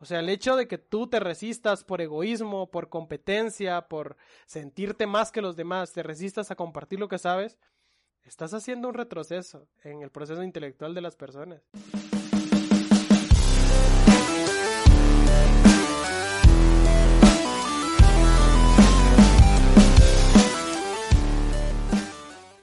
O sea, el hecho de que tú te resistas por egoísmo, por competencia, por sentirte más que los demás, te resistas a compartir lo que sabes, estás haciendo un retroceso en el proceso intelectual de las personas.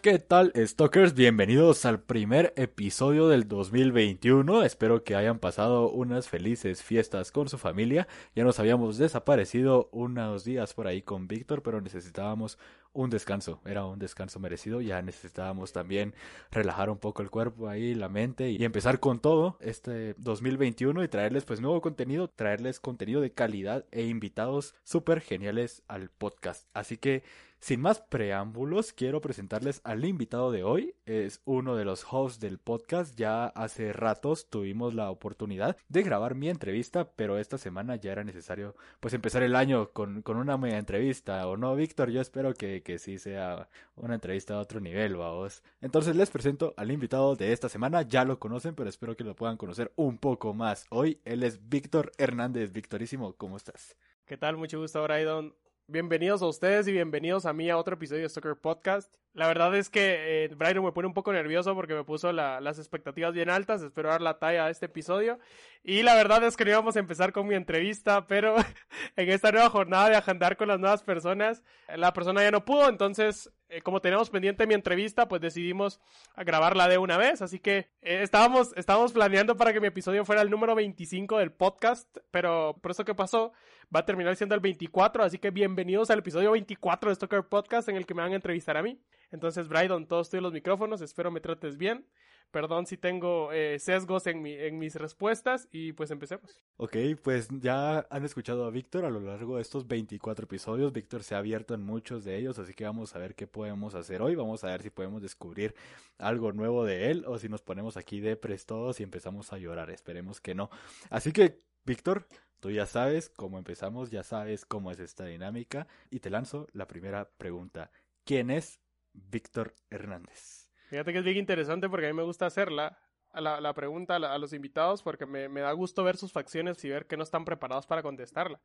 ¿Qué tal, Stalkers? Bienvenidos al primer episodio del 2021. Espero que hayan pasado unas felices fiestas con su familia. Ya nos habíamos desaparecido unos días por ahí con Víctor, pero necesitábamos un descanso. Era un descanso merecido. Ya necesitábamos también relajar un poco el cuerpo ahí, la mente y empezar con todo este 2021 y traerles pues nuevo contenido, traerles contenido de calidad e invitados súper geniales al podcast. Así que sin más preámbulos, quiero presentarles al invitado de hoy. Es uno de los hosts del podcast. Ya hace ratos tuvimos la oportunidad de grabar mi entrevista, pero esta semana ya era necesario pues empezar el año con, con una mega entrevista. ¿O no, Víctor? Yo espero que, que sí sea una entrevista de otro nivel, vamos. Entonces les presento al invitado de esta semana. Ya lo conocen, pero espero que lo puedan conocer un poco más. Hoy él es Víctor Hernández. Victorísimo, ¿cómo estás? ¿Qué tal? Mucho gusto, Brydon. Bienvenidos a ustedes y bienvenidos a mí a otro episodio de Stalker Podcast. La verdad es que eh, Brian me pone un poco nervioso porque me puso las expectativas bien altas. Espero dar la talla a este episodio. Y la verdad es que no íbamos a empezar con mi entrevista, pero en esta nueva jornada de agendar con las nuevas personas, la persona ya no pudo. Entonces, eh, como tenemos pendiente mi entrevista, pues decidimos grabarla de una vez. Así que eh, estábamos, estábamos planeando para que mi episodio fuera el número 25 del podcast, pero por eso que pasó, va a terminar siendo el 24, así que bienvenidos al episodio 24 de Stalker Podcast en el que me van a entrevistar a mí. Entonces, Brydon, todos estoy los micrófonos, espero me trates bien. Perdón si tengo eh, sesgos en, mi, en mis respuestas y pues empecemos. Ok, pues ya han escuchado a Víctor a lo largo de estos 24 episodios. Víctor se ha abierto en muchos de ellos, así que vamos a ver qué podemos hacer hoy. Vamos a ver si podemos descubrir algo nuevo de él o si nos ponemos aquí de todos y empezamos a llorar. Esperemos que no. Así que, Víctor, Tú ya sabes cómo empezamos, ya sabes cómo es esta dinámica y te lanzo la primera pregunta. ¿Quién es Víctor Hernández? Fíjate que es bien interesante porque a mí me gusta hacerla, la, la pregunta a, los invitados porque me, me, da gusto ver sus facciones y ver que no están preparados para contestarla.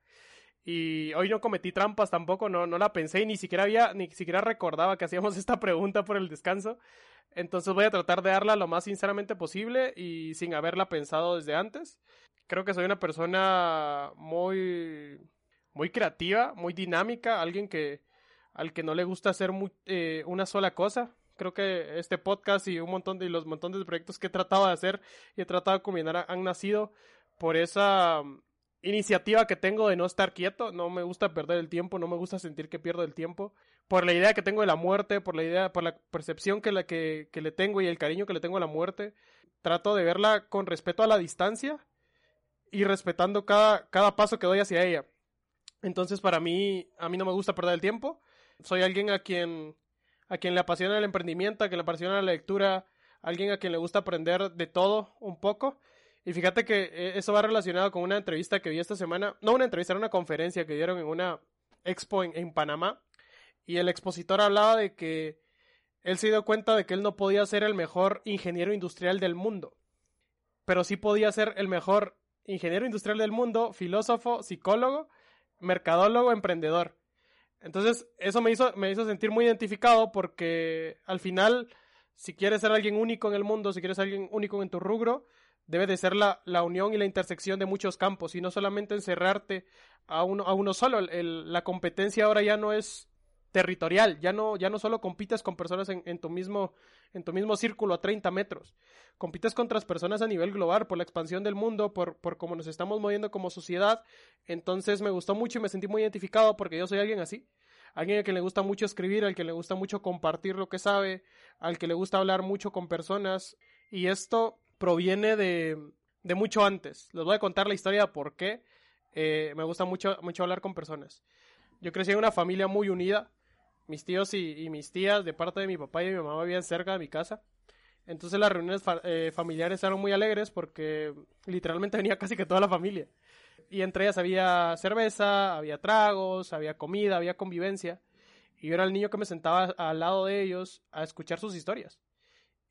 Y hoy no cometí trampas tampoco, no, no la pensé y ni siquiera había, ni siquiera recordaba que hacíamos esta pregunta por el descanso. Entonces voy a tratar de darla lo más sinceramente posible y sin haberla pensado desde antes creo que soy una persona muy, muy creativa, muy dinámica, alguien que al que no le gusta hacer eh, una sola cosa. Creo que este podcast y un montón de los montones de proyectos que he tratado de hacer y he tratado de combinar han nacido por esa um, iniciativa que tengo de no estar quieto. No me gusta perder el tiempo, no me gusta sentir que pierdo el tiempo. Por la idea que tengo de la muerte, por la idea, por la percepción que, la, que, que le tengo y el cariño que le tengo a la muerte. Trato de verla con respeto a la distancia y respetando cada, cada paso que doy hacia ella. Entonces, para mí, a mí no me gusta perder el tiempo. Soy alguien a quien, a quien le apasiona el emprendimiento, a quien le apasiona la lectura, alguien a quien le gusta aprender de todo un poco. Y fíjate que eh, eso va relacionado con una entrevista que vi esta semana, no una entrevista, era una conferencia que dieron en una expo en, en Panamá. Y el expositor hablaba de que él se dio cuenta de que él no podía ser el mejor ingeniero industrial del mundo, pero sí podía ser el mejor ingeniero industrial del mundo, filósofo, psicólogo, mercadólogo, emprendedor. Entonces, eso me hizo, me hizo sentir muy identificado porque al final, si quieres ser alguien único en el mundo, si quieres ser alguien único en tu rubro, debe de ser la, la unión y la intersección de muchos campos y no solamente encerrarte a uno, a uno solo. la competencia ahora ya no es territorial, ya no, ya no solo compites con personas en, tu mismo, en tu mismo círculo a 30 metros, compites con otras personas a nivel global por la expansión del mundo, por, por cómo nos estamos moviendo como sociedad, entonces me gustó mucho y me sentí muy identificado porque yo soy alguien así, alguien al que le gusta mucho escribir, al que le gusta mucho compartir lo que sabe, al que le gusta hablar mucho con personas, y esto proviene de, de mucho antes, les voy a contar la historia de por qué eh, me gusta mucho, mucho hablar con personas. Yo crecí en una familia muy unida, mis tíos y, mis tías de parte de mi papá y de mi mamá vivían cerca de mi casa. Entonces las reuniones eh, familiares eran muy alegres porque literalmente venía casi que toda la familia. Y entre ellas había cerveza, había tragos, había comida, había convivencia. Y yo era el niño que me sentaba al lado de ellos a escuchar sus historias.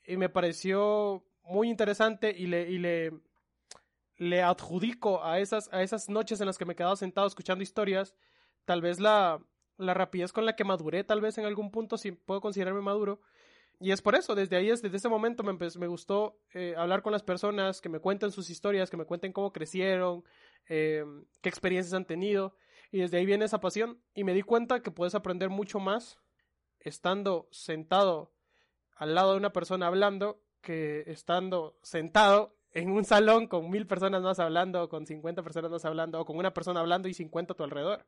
Y me pareció muy interesante y le, y le, le adjudico a esas, a esas noches en las que me quedaba sentado escuchando historias, tal vez la, la rapidez con la que maduré, tal vez en algún punto, si puedo considerarme maduro. Y es por eso, desde ahí, desde ese momento me, me gustó eh, hablar con las personas, que me cuenten sus historias, que me cuenten cómo crecieron, eh, qué experiencias han tenido. Y desde ahí viene esa pasión. Y me di cuenta que puedes aprender mucho más estando sentado al lado de una persona hablando que estando sentado en un salón con mil personas más hablando, con 50 personas más hablando, o con una persona hablando y 50 a tu alrededor.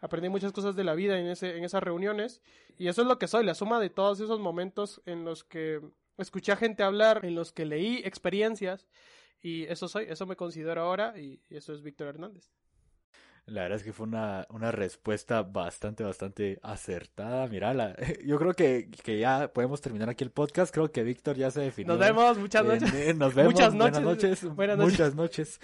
Aprendí muchas cosas de la vida en, ese, en esas reuniones y eso es lo que soy, la suma de todos esos momentos en los que escuché a gente hablar, en los que leí experiencias y eso soy, eso me considero ahora y eso es Víctor Hernández. La verdad es que fue una, una respuesta bastante, bastante acertada. Mira, la, yo creo que, que, ya podemos terminar aquí el podcast. Creo que Víctor ya se definió. Nos vemos, muchas noches. nos vemos, muchas noches. Buenas noches. Muchas noches.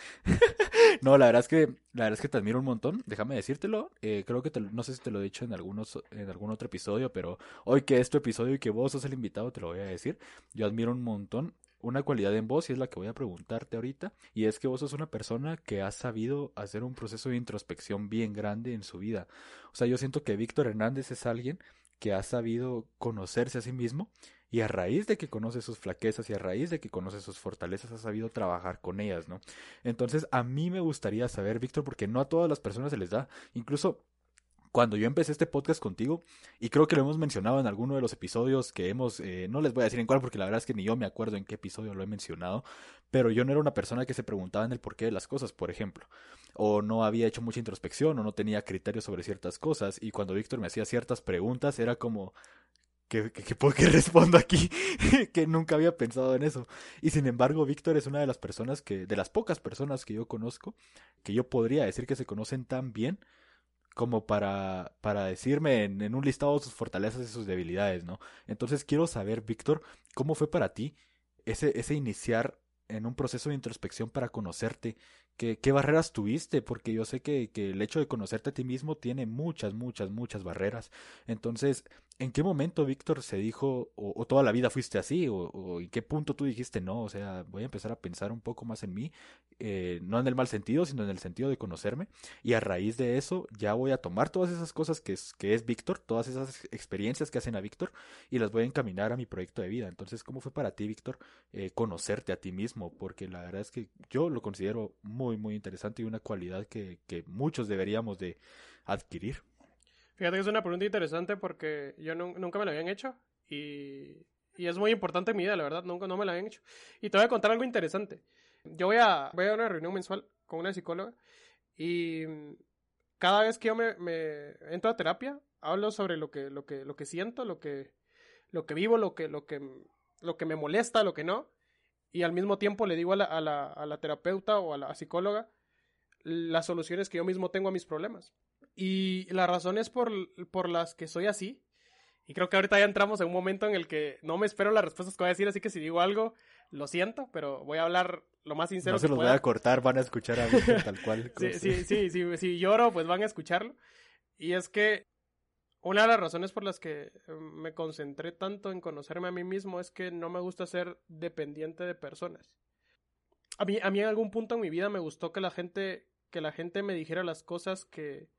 no, la verdad es que, la verdad es que te admiro un montón. Déjame decírtelo. Eh, creo que te, no sé si te lo he dicho en algunos, en algún otro episodio, pero hoy que es tu episodio y que vos sos el invitado, te lo voy a decir. Yo admiro un montón una cualidad en vos y es la que voy a preguntarte ahorita y es que vos sos una persona que ha sabido hacer un proceso de introspección bien grande en su vida. O sea, yo siento que Víctor Hernández es alguien que ha sabido conocerse a sí mismo y a raíz de que conoce sus flaquezas y a raíz de que conoce sus fortalezas ha sabido trabajar con ellas, ¿no? Entonces, a mí me gustaría saber, Víctor, porque no a todas las personas se les da, incluso cuando yo empecé este podcast contigo, y creo que lo hemos mencionado en alguno de los episodios que hemos, eh, no les voy a decir en cuál porque la verdad es que ni yo me acuerdo en qué episodio lo he mencionado, pero yo no era una persona que se preguntaba en el porqué de las cosas, por ejemplo, o no había hecho mucha introspección o no tenía criterios sobre ciertas cosas, y cuando Víctor me hacía ciertas preguntas era como, ¿Qué, qué, qué, respondo aquí? que nunca había pensado en eso. Y sin embargo, Víctor es una de las personas que, de las pocas personas que yo conozco, que yo podría decir que se conocen tan bien como para, para decirme en, un listado sus fortalezas y sus debilidades, ¿no? Entonces quiero saber, Víctor, ¿cómo fue para ti ese, ese iniciar en un proceso de introspección para conocerte? ¿Qué, qué barreras tuviste? Porque yo sé que, que el hecho de conocerte a ti mismo tiene muchas, muchas, muchas barreras. Entonces, ¿En qué momento Víctor se dijo, o, toda la vida fuiste así, o, en qué punto tú dijiste, no, o sea, voy a empezar a pensar un poco más en mí, eh, no en el mal sentido, sino en el sentido de conocerme, y a raíz de eso ya voy a tomar todas esas cosas que es, que es Víctor, todas esas experiencias que hacen a Víctor, y las voy a encaminar a mi proyecto de vida. Entonces, ¿cómo fue para ti, Víctor, eh, conocerte a ti mismo? Porque la verdad es que yo lo considero muy, muy interesante y una cualidad que, que muchos deberíamos de adquirir. Fíjate que es una pregunta interesante porque yo nunca me la habían hecho y, y, es muy importante en mi vida, la verdad, nunca no me la habían hecho. Y te voy a contar algo interesante. Yo voy a, voy a una reunión mensual con una psicóloga y cada vez que yo me, me entro a terapia, hablo sobre lo que, lo que, lo que siento, lo que, lo que vivo, lo que, lo que, lo que me molesta, lo que no. Y al mismo tiempo le digo a la, a la, a la terapeuta o a la psicóloga las soluciones que yo mismo tengo a mis problemas. Y las razones por, por las que soy así, y creo que ahorita ya entramos en un momento en el que no me espero las respuestas que voy a decir, así que si digo algo, lo siento, pero voy a hablar lo más sincero no se los voy a cortar, van a escuchar a mí tal cual. sí, sí, sí, sí, si lloro, pues van a escucharlo. Y es que una de las razones por las que me concentré tanto en conocerme a mí mismo es que no me gusta ser dependiente de personas. A mí, a mí en algún punto en mi vida me gustó que la gente, que la gente me dijera las cosas que,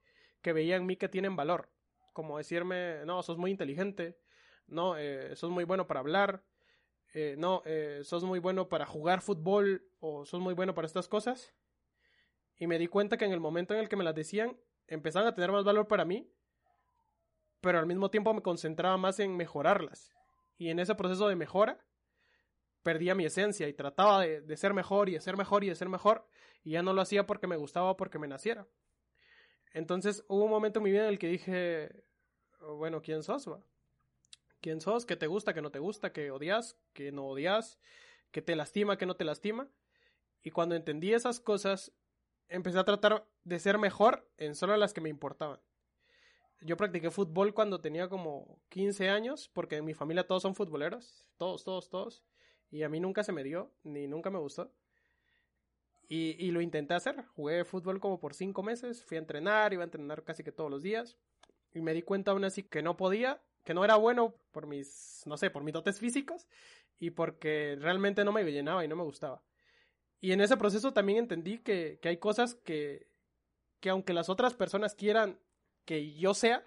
que veía en mí que tienen valor. Como decirme, no, sos muy inteligente, no, eh, sos muy bueno para hablar, eh, no, eh, sos muy bueno para jugar fútbol o sos muy bueno para estas cosas. Y me di cuenta que en el momento en el que me las decían, empezaban a tener más valor para mí, pero al mismo tiempo me concentraba más en mejorarlas. Y en ese proceso de mejora, perdía mi esencia y trataba de, ser mejor y de ser mejor y de ser mejor, y ya no lo hacía porque me gustaba o porque me naciera. Entonces hubo un momento en mi vida en el que dije, bueno, ¿quién sos? ¿Quién sos? ¿Qué te gusta? ¿Qué no te gusta? ¿Qué odias? ¿Qué no odias? ¿Qué te lastima? ¿Qué no te lastima? Y cuando entendí esas cosas, empecé a tratar de ser mejor en solo las que me importaban. Yo practiqué fútbol cuando tenía como 15 años, porque en mi familia todos son futboleros, todos, todos, todos. Y a mí nunca se me dio, ni nunca me gustó. Y, y, lo intenté hacer. Jugué fútbol como por cinco meses. Fui a entrenar, iba a entrenar casi que todos los días. Y me di cuenta aún así que no podía, que no era bueno por mis, no sé, por mis dotes físicos y porque realmente no me llenaba y no me gustaba. Y en ese proceso también entendí que, que hay cosas que, que aunque las otras personas quieran que yo sea,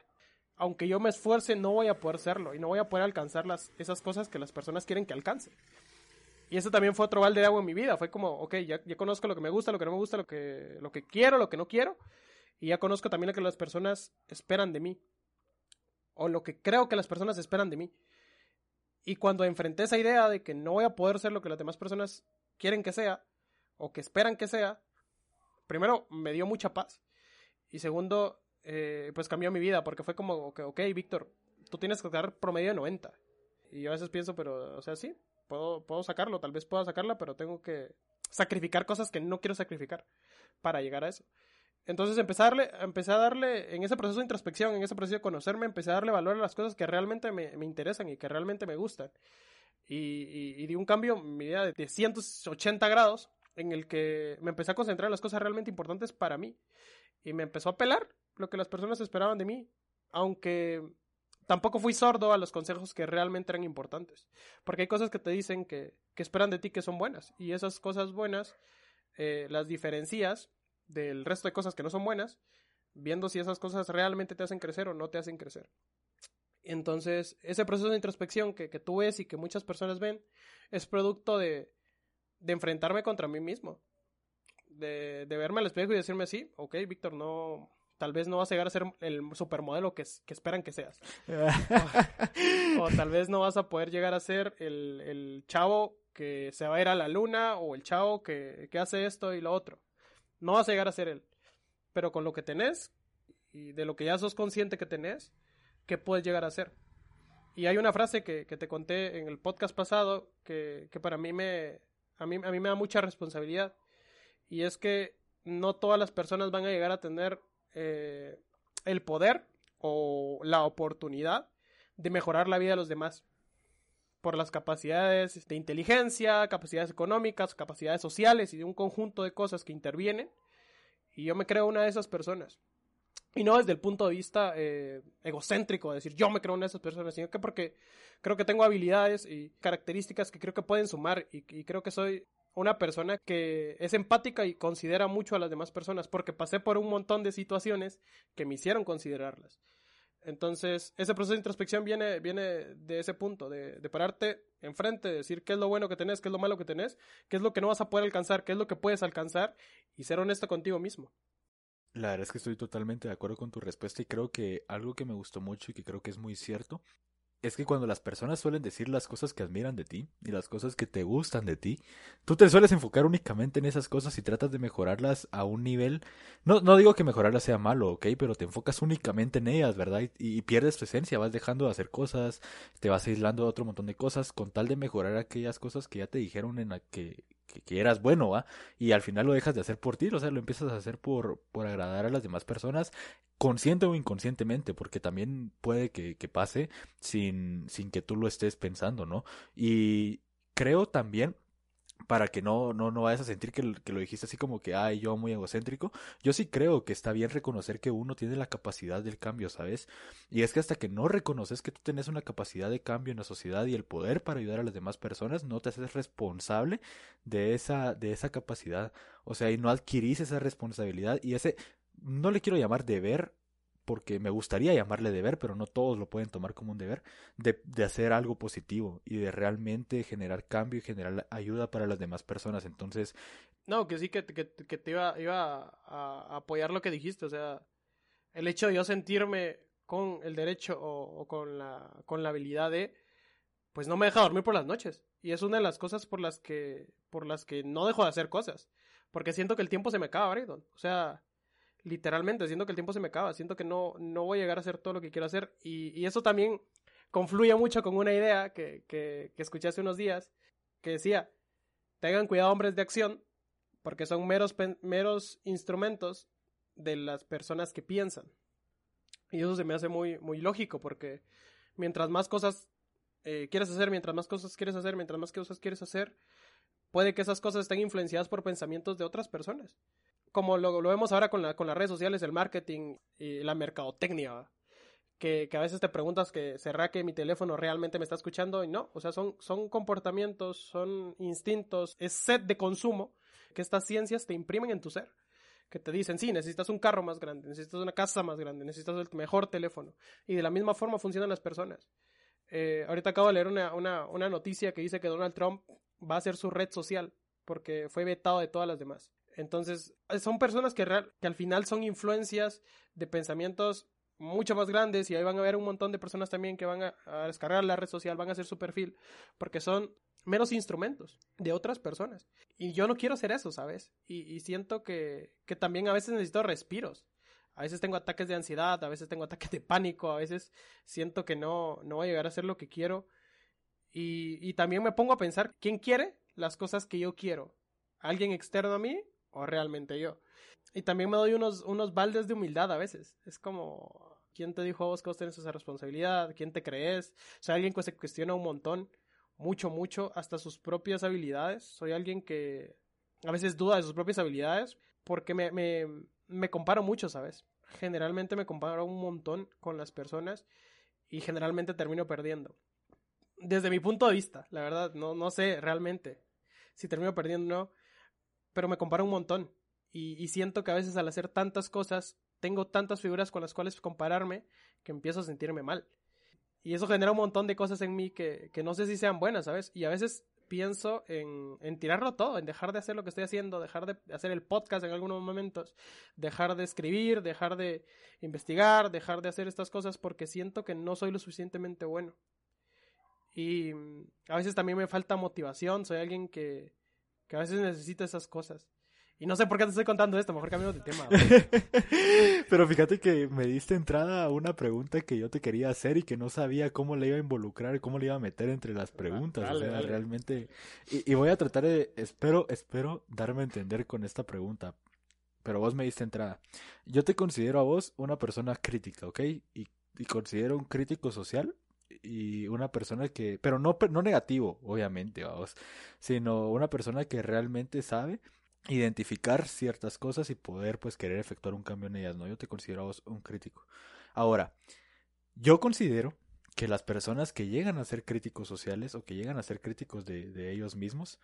aunque yo me esfuerce, no voy a poder serlo y no voy a poder alcanzar las, esas cosas que las personas quieren que alcance. Y eso también fue otro balde de agua en mi vida. Fue como, ok, ya, ya conozco lo que me gusta, lo que no me gusta, lo que, lo que quiero, lo que no quiero. Y ya conozco también lo que las personas esperan de mí. O lo que creo que las personas esperan de mí. Y cuando enfrenté esa idea de que no voy a poder ser lo que las demás personas quieren que sea, o que esperan que sea, primero me dio mucha paz. Y segundo, eh, pues cambió mi vida, porque fue como, ok, Víctor, tú tienes que sacar promedio de 90. Y yo a veces pienso, pero, o sea, sí, puedo, puedo sacarlo, tal vez pueda sacarla, pero tengo que sacrificar cosas que no quiero sacrificar para llegar a eso. Entonces empecé a, darle, empecé a darle, en ese proceso de introspección, en ese proceso de conocerme, empecé a darle valor a las cosas que realmente me, me interesan y que realmente me gustan. Y, y, y di un cambio, mi vida de 180 grados, en el que me empecé a concentrar en las cosas realmente importantes para mí. Y me empezó a pelar lo que las personas esperaban de mí. Aunque tampoco fui sordo a los consejos que realmente eran importantes. Porque hay cosas que te dicen que, que esperan de ti que son buenas. Y esas cosas buenas eh, las diferencias del resto de cosas que no son buenas, viendo si esas cosas realmente te hacen crecer o no te hacen crecer. Entonces, ese proceso de introspección que, que tú ves y que muchas personas ven es producto de, de enfrentarme contra mí mismo. De, de verme al espejo y decirme así, ok, Víctor, no, tal vez no vas a llegar a ser el supermodelo que, que esperan que seas. o, o, tal vez no vas a poder llegar a ser el, el, chavo que se va a ir a la luna o el chavo que, que, hace esto y lo otro. No vas a llegar a ser él. Pero con lo que tenés y de lo que ya sos consciente que tenés, ¿qué puedes llegar a ser? Y hay una frase que, que te conté en el podcast pasado que, que para mí me, a mí, a mí me da mucha responsabilidad. Y es que no todas las personas van a llegar a tener eh, el poder o la oportunidad de mejorar la vida de los demás por las capacidades de inteligencia, capacidades económicas, capacidades sociales y de un conjunto de cosas que intervienen. Y yo me creo una de esas personas. Y no desde el punto de vista eh, egocéntrico, de decir yo me creo una de esas personas, sino que porque creo que tengo habilidades y características que creo que pueden sumar y, y creo que soy una persona que es empática y considera mucho a las demás personas, porque pasé por un montón de situaciones que me hicieron considerarlas. Entonces, ese proceso de introspección viene, viene de ese punto, de, de pararte enfrente, de decir qué es lo bueno que tenés, qué es lo malo que tenés, qué es lo que no vas a poder alcanzar, qué es lo que puedes alcanzar y ser honesto contigo mismo. La verdad es que estoy totalmente de acuerdo con tu respuesta y creo que algo que me gustó mucho y que creo que es muy cierto es que cuando las personas suelen decir las cosas que admiran de ti y las cosas que te gustan de ti, tú te sueles enfocar únicamente en esas cosas y tratas de mejorarlas a un nivel. No, no digo que mejorarlas sea malo, ok, pero te enfocas únicamente en ellas, ¿verdad? Y, y, pierdes tu esencia, vas dejando de hacer cosas, te vas aislando de otro montón de cosas con tal de mejorar aquellas cosas que ya te dijeron en la que, que, que, eras bueno, ¿va? Y al final lo dejas de hacer por ti, o sea, lo empiezas a hacer por, por agradar a las demás personas, consciente o inconscientemente, porque también puede que, que pase sin, sin que tú lo estés pensando, ¿no? Y creo también para que no, no, no vayas a sentir que, que, lo dijiste así como que, ay, yo muy egocéntrico. Yo sí creo que está bien reconocer que uno tiene la capacidad del cambio, ¿sabes? Y es que hasta que no reconoces que tú tienes una capacidad de cambio en la sociedad y el poder para ayudar a las demás personas, no te haces responsable de esa, de esa capacidad. O sea, y no adquirís esa responsabilidad y ese, no le quiero llamar deber, porque me gustaría llamarle deber, pero no todos lo pueden tomar como un deber, de, hacer algo positivo y de realmente generar cambio y generar ayuda para las demás personas. Entonces... No, que sí, que, que, que te iba, iba a, apoyar lo que dijiste, o sea, el hecho de yo sentirme con el derecho o, o, con, la, con la habilidad de, pues no me deja dormir por las noches. Y es una de las cosas por las que, por las que no dejo de hacer cosas. Porque siento que el tiempo se me acaba, Brayton. O sea, literalmente, siento que el tiempo se me acaba, siento que no, no voy a llegar a hacer todo lo que quiero hacer y, y eso también confluye mucho con una idea que, que, escuché hace unos días que decía, tengan cuidado hombres de acción porque son meros, meros instrumentos de las personas que piensan. Y eso se me hace muy, muy lógico porque mientras más cosas eh, quieres hacer, mientras más cosas quieres hacer, mientras más cosas quieres hacer, puede que esas cosas estén influenciadas por pensamientos de otras personas como lo, vemos ahora con, la, con las redes sociales, el marketing y la mercadotecnia, que, a veces te preguntas que será que mi teléfono realmente me está escuchando y no, o sea, son, comportamientos, son instintos, es sed de consumo que estas ciencias te imprimen en tu ser. Que te dicen, sí, necesitas un carro más grande, necesitas una casa más grande, necesitas el mejor teléfono. Y de la misma forma funcionan las personas. Eh, ahorita acabo de leer una, una, una noticia que dice que Donald Trump va a hacer su red social porque fue vetado de todas las demás. Entonces, son personas que, que al final son influencias de pensamientos mucho más grandes y ahí van a haber un montón de personas también que van a, descargar la red social, van a hacer su perfil, porque son menos instrumentos de otras personas. Y yo no quiero hacer eso, ¿sabes? Y, siento que, que, también a veces necesito respiros. A veces tengo ataques de ansiedad, a veces tengo ataques de pánico, a veces siento que no, no voy a llegar a hacer lo que quiero. Y, y también me pongo a pensar, ¿quién quiere las cosas que yo quiero? ¿Alguien externo a mí o realmente yo? Y también me doy unos, unos baldes de humildad a veces. Es como, ¿quién te dijo a vos que vos tenés esa responsabilidad? ¿Quién te crees? Soy alguien que se cuestiona un montón, mucho, mucho, hasta sus propias habilidades. Soy alguien que a veces duda de sus propias habilidades porque me, me, me comparo mucho, ¿sabes? Generalmente me comparo un montón con las personas y generalmente termino perdiendo. Desde mi punto de vista, la verdad, no, no sé realmente si termino perdiendo o no, pero me comparo un montón. Y, siento que a veces al hacer tantas cosas, tengo tantas figuras con las cuales compararme que empiezo a sentirme mal. Y eso genera un montón de cosas en mí que, que no sé si sean buenas, ¿sabes? Y a veces pienso en, en, tirarlo todo, en dejar de hacer lo que estoy haciendo, dejar de hacer el podcast en algunos momentos, dejar de escribir, dejar de investigar, dejar de hacer estas cosas porque siento que no soy lo suficientemente bueno. Y mm, a veces también me falta motivación, soy alguien que, que a veces necesita esas cosas. Y no sé por qué te estoy contando esto, mejor cambiamos de tema. Pero fíjate que me diste entrada a una pregunta que yo te quería hacer y que no sabía cómo le iba a involucrar, cómo le iba a meter entre las preguntas. o sea, realmente. Y, voy a tratar de. Espero, espero darme a entender con esta pregunta. Pero vos me diste entrada. Yo te considero a vos una persona crítica, ¿ok? Y, y considero un crítico social y una persona que, pero no, no negativo, obviamente, vamos, sino una persona que realmente sabe identificar ciertas cosas y poder pues querer efectuar un cambio en ellas, ¿no? Yo te considero un crítico. Ahora, yo considero que las personas que llegan a ser críticos sociales o que llegan a ser críticos de ellos mismos,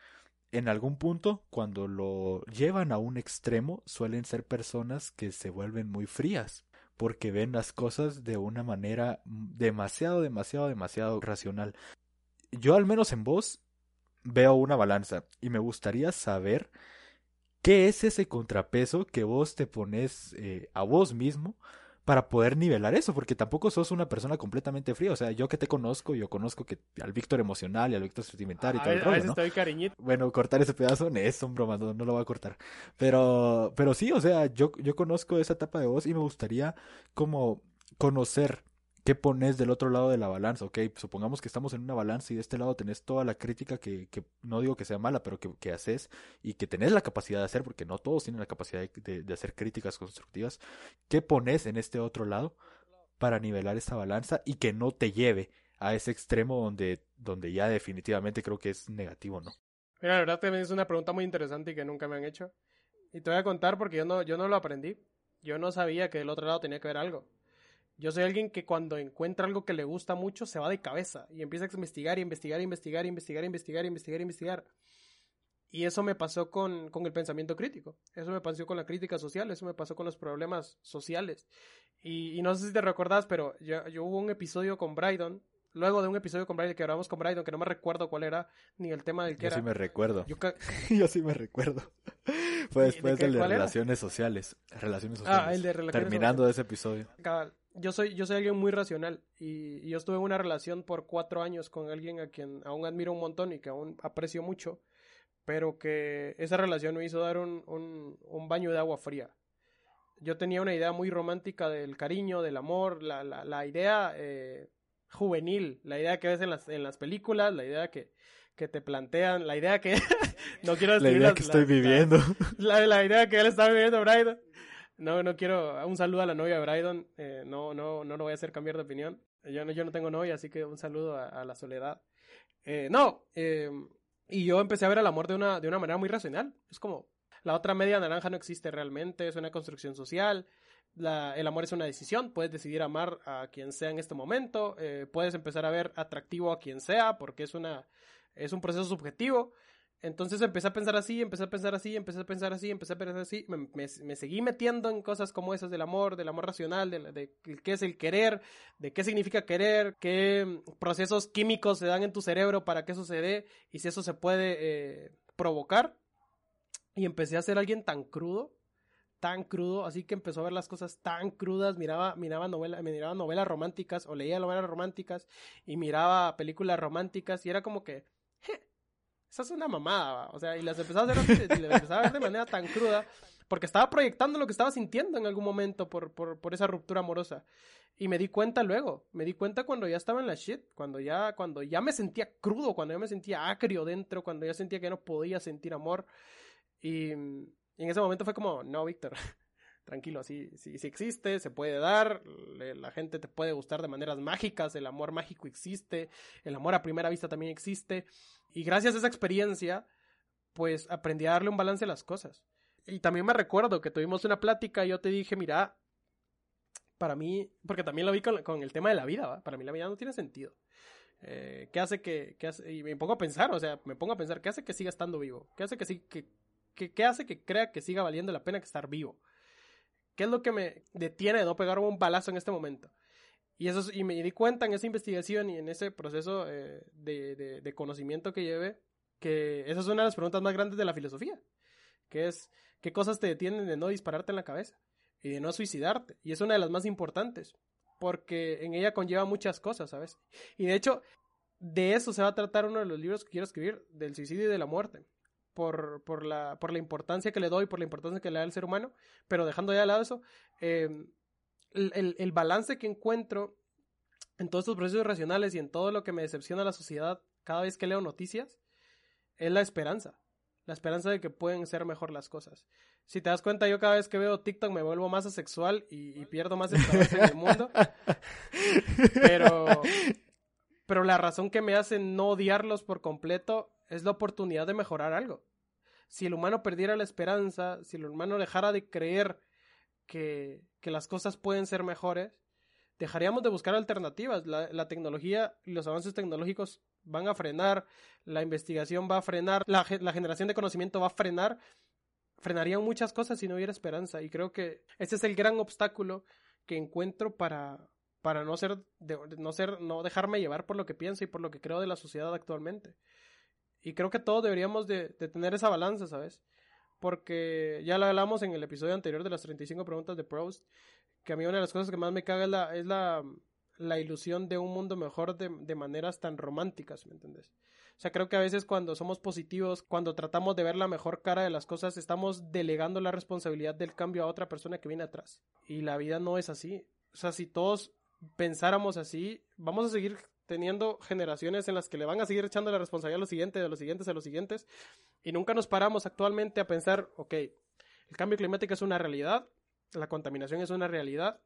en algún punto, cuando lo llevan a un extremo, suelen ser personas que se vuelven muy frías, porque ven las cosas de una manera demasiado, demasiado, demasiado racional. Yo al menos en vos veo una balanza y me gustaría saber ¿Qué es ese contrapeso que vos te pones eh, a vos mismo para poder nivelar eso? Porque tampoco sos una persona completamente fría. O sea, yo que te conozco, yo conozco que al Víctor emocional y al Víctor sentimental y todo el rollo, ¿no? cariñito. Bueno, cortar ese pedazo, no es un broma, no, lo voy a cortar. Pero, pero sí, o sea, yo, yo conozco esa etapa de vos y me gustaría como conocer ¿Qué pones del otro lado de la balanza? Ok, supongamos que estamos en una balanza y de este lado tenés toda la crítica que, que no digo que sea mala, pero que, haces y que tenés la capacidad de hacer, porque no todos tienen la capacidad de, hacer críticas constructivas. ¿Qué pones en este otro lado para nivelar esta balanza y que no te lleve a ese extremo donde, donde ya definitivamente creo que es negativo, ¿no? Mira, la verdad también es una pregunta muy interesante y que nunca me han hecho. Y te voy a contar porque yo no, yo no lo aprendí. Yo no sabía que del otro lado tenía que ver algo. Yo soy alguien que cuando encuentra algo que le gusta mucho se va de cabeza y empieza a investigar y investigar y investigar y investigar y investigar y investigar y investigar. Y eso me pasó con, con, el pensamiento crítico, eso me pasó con la crítica social, eso me pasó con los problemas sociales. Y, no sé si te recordás, pero yo, yo, hubo un episodio con Brydon, luego de un episodio con Brydon que grabamos con Brydon, que no me recuerdo cuál era, ni el tema del que era. Yo sí me recuerdo. Yo, sí me recuerdo. Fue después de, de relaciones sociales. Relaciones sociales. Ah, el de relaciones Terminando ese episodio yo soy, yo soy alguien muy racional y, yo estuve en una relación por cuatro años con alguien a quien aún admiro un montón y que aún aprecio mucho, pero que esa relación me hizo dar un, un, baño de agua fría. Yo tenía una idea muy romántica del cariño, del amor, la, la, la idea eh, juvenil, la idea que ves en las, en las películas, la idea que, que te plantean, la idea que no quiero decir la idea que estoy viviendo, la, la, idea que él está viviendo, Brian no, no quiero. Un saludo a la novia de Brydon. Eh, no, no, no lo voy a hacer cambiar de opinión. Yo no, yo no tengo novia, así que un saludo a, la soledad. Eh, no, eh, y yo empecé a ver el amor de una, de una manera muy racional. Es como, la otra media naranja no existe realmente, es una construcción social. La, el amor es una decisión, puedes decidir amar a quien sea en este momento, puedes empezar a ver atractivo a quien sea, porque es, una, es un proceso subjetivo. Entonces empecé a pensar así, empecé a pensar así, empecé a pensar así, empecé a pensar así. Me, me, seguí metiendo en cosas como esas del amor, del amor racional, de, de, qué es el querer, de qué significa querer, qué procesos químicos se dan en tu cerebro para que eso se dé y si eso se puede eh, provocar. Y empecé a ser alguien tan crudo, tan crudo, así que empezó a ver las cosas tan crudas, miraba, miraba, novela, miraba novelas románticas o leía novelas románticas y miraba películas románticas y era como que esa es una mamada, o sea, y las empezaba a ver de manera tan cruda, porque estaba proyectando lo que estaba sintiendo en algún momento por, por, esa ruptura amorosa. Y me di cuenta luego, me di cuenta cuando ya estaba en la shit, cuando ya, cuando ya me sentía crudo, cuando ya me sentía acrio dentro, cuando ya sentía que no podía sentir amor. Y, y en ese momento fue como, no, Víctor, tranquilo, así, sí, sí existe, se puede dar, la gente te puede gustar de maneras mágicas, el amor mágico existe, el amor a primera vista también existe, y gracias a esa experiencia, pues aprendí a darle un balance a las cosas. Y también me recuerdo que tuvimos una plática y yo te dije, mira, para mí, porque también lo vi con, el tema de la vida, para mí la vida no tiene sentido. Eh, ¿Qué hace que, hace, y me pongo a pensar, o sea, me pongo a pensar, ¿qué hace que siga estando vivo? ¿Qué hace que, que, que, qué hace que crea que siga valiendo la pena que estar vivo? ¿Qué es lo que me detiene de no pegarme un balazo en este momento? Y, eso, y me di cuenta en esa investigación y en ese proceso eh, de, de, conocimiento que llevé, que esa es una de las preguntas más grandes de la filosofía, que es, ¿qué cosas te detienen de no dispararte en la cabeza y de no suicidarte? Y es una de las más importantes, porque en ella conlleva muchas cosas, ¿sabes? Y de hecho, de eso se va a tratar uno de los libros que quiero escribir, del suicidio y de la muerte por, por, la, por la importancia que le doy, por la importancia que le da al ser humano, pero dejando ya de lado eso, em, el, el, balance que encuentro en todos estos procesos racionales y en todo lo que me decepciona la sociedad cada vez que leo noticias, es la esperanza. La esperanza de que pueden ser mejor las cosas. Si te das cuenta, yo cada vez que veo TikTok me vuelvo más asexual y, y pierdo más esperanza en el mundo. Pero, pero la razón que me hace no odiarlos por completo es la oportunidad de mejorar algo. Si el humano perdiera la esperanza, si el humano dejara de creer que, las cosas pueden ser mejores, dejaríamos de buscar alternativas. La, tecnología y los avances tecnológicos van a frenar, la investigación va a frenar, la, la, generación de conocimiento va a frenar, frenarían muchas cosas si no hubiera esperanza. Y creo que ese es el gran obstáculo que encuentro para, para no ser, no ser, no dejarme llevar por lo que pienso y por lo que creo de la sociedad actualmente. Y creo que todos deberíamos de, tener esa balanza, ¿sabes? Porque ya lo hablamos en el episodio anterior de las 35 preguntas de Proust, que a mí una de las cosas que más me caga es la, ilusión de un mundo mejor de, de maneras tan románticas, ¿me entiendes? O sea, creo que a veces cuando somos positivos, cuando tratamos de ver la mejor cara de las cosas, estamos delegando la responsabilidad del cambio a otra persona que viene atrás. Y la vida no es así. O sea, si todos pensáramos así, vamos a seguir teniendo generaciones en las que le van a seguir echando la responsabilidad a los siguientes, de los siguientes, a los siguientes, y nunca nos paramos actualmente a pensar, ok, el cambio climático es una realidad, la contaminación es una realidad,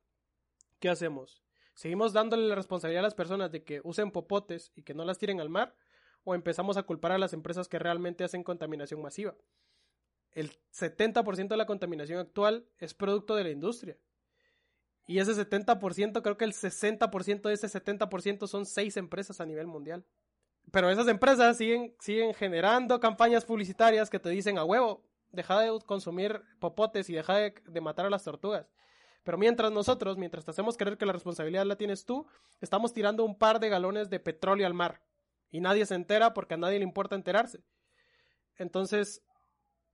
¿qué hacemos? ¿Seguimos dándole la responsabilidad a las personas de que usen popotes y que no las tiren al mar? ¿O empezamos a culpar a las empresas que realmente hacen contaminación masiva? El 70% de la contaminación actual es producto de la industria. Y ese 70%, creo que el 60% de ese 70% son seis empresas a nivel mundial. Pero esas empresas siguen, siguen generando campañas publicitarias que te dicen a huevo, deja de consumir popotes y deja de, de matar a las tortugas. Pero mientras nosotros, mientras te hacemos creer que la responsabilidad la tienes tú, estamos tirando un par de galones de petróleo al mar. Y nadie se entera porque a nadie le importa enterarse. Entonces,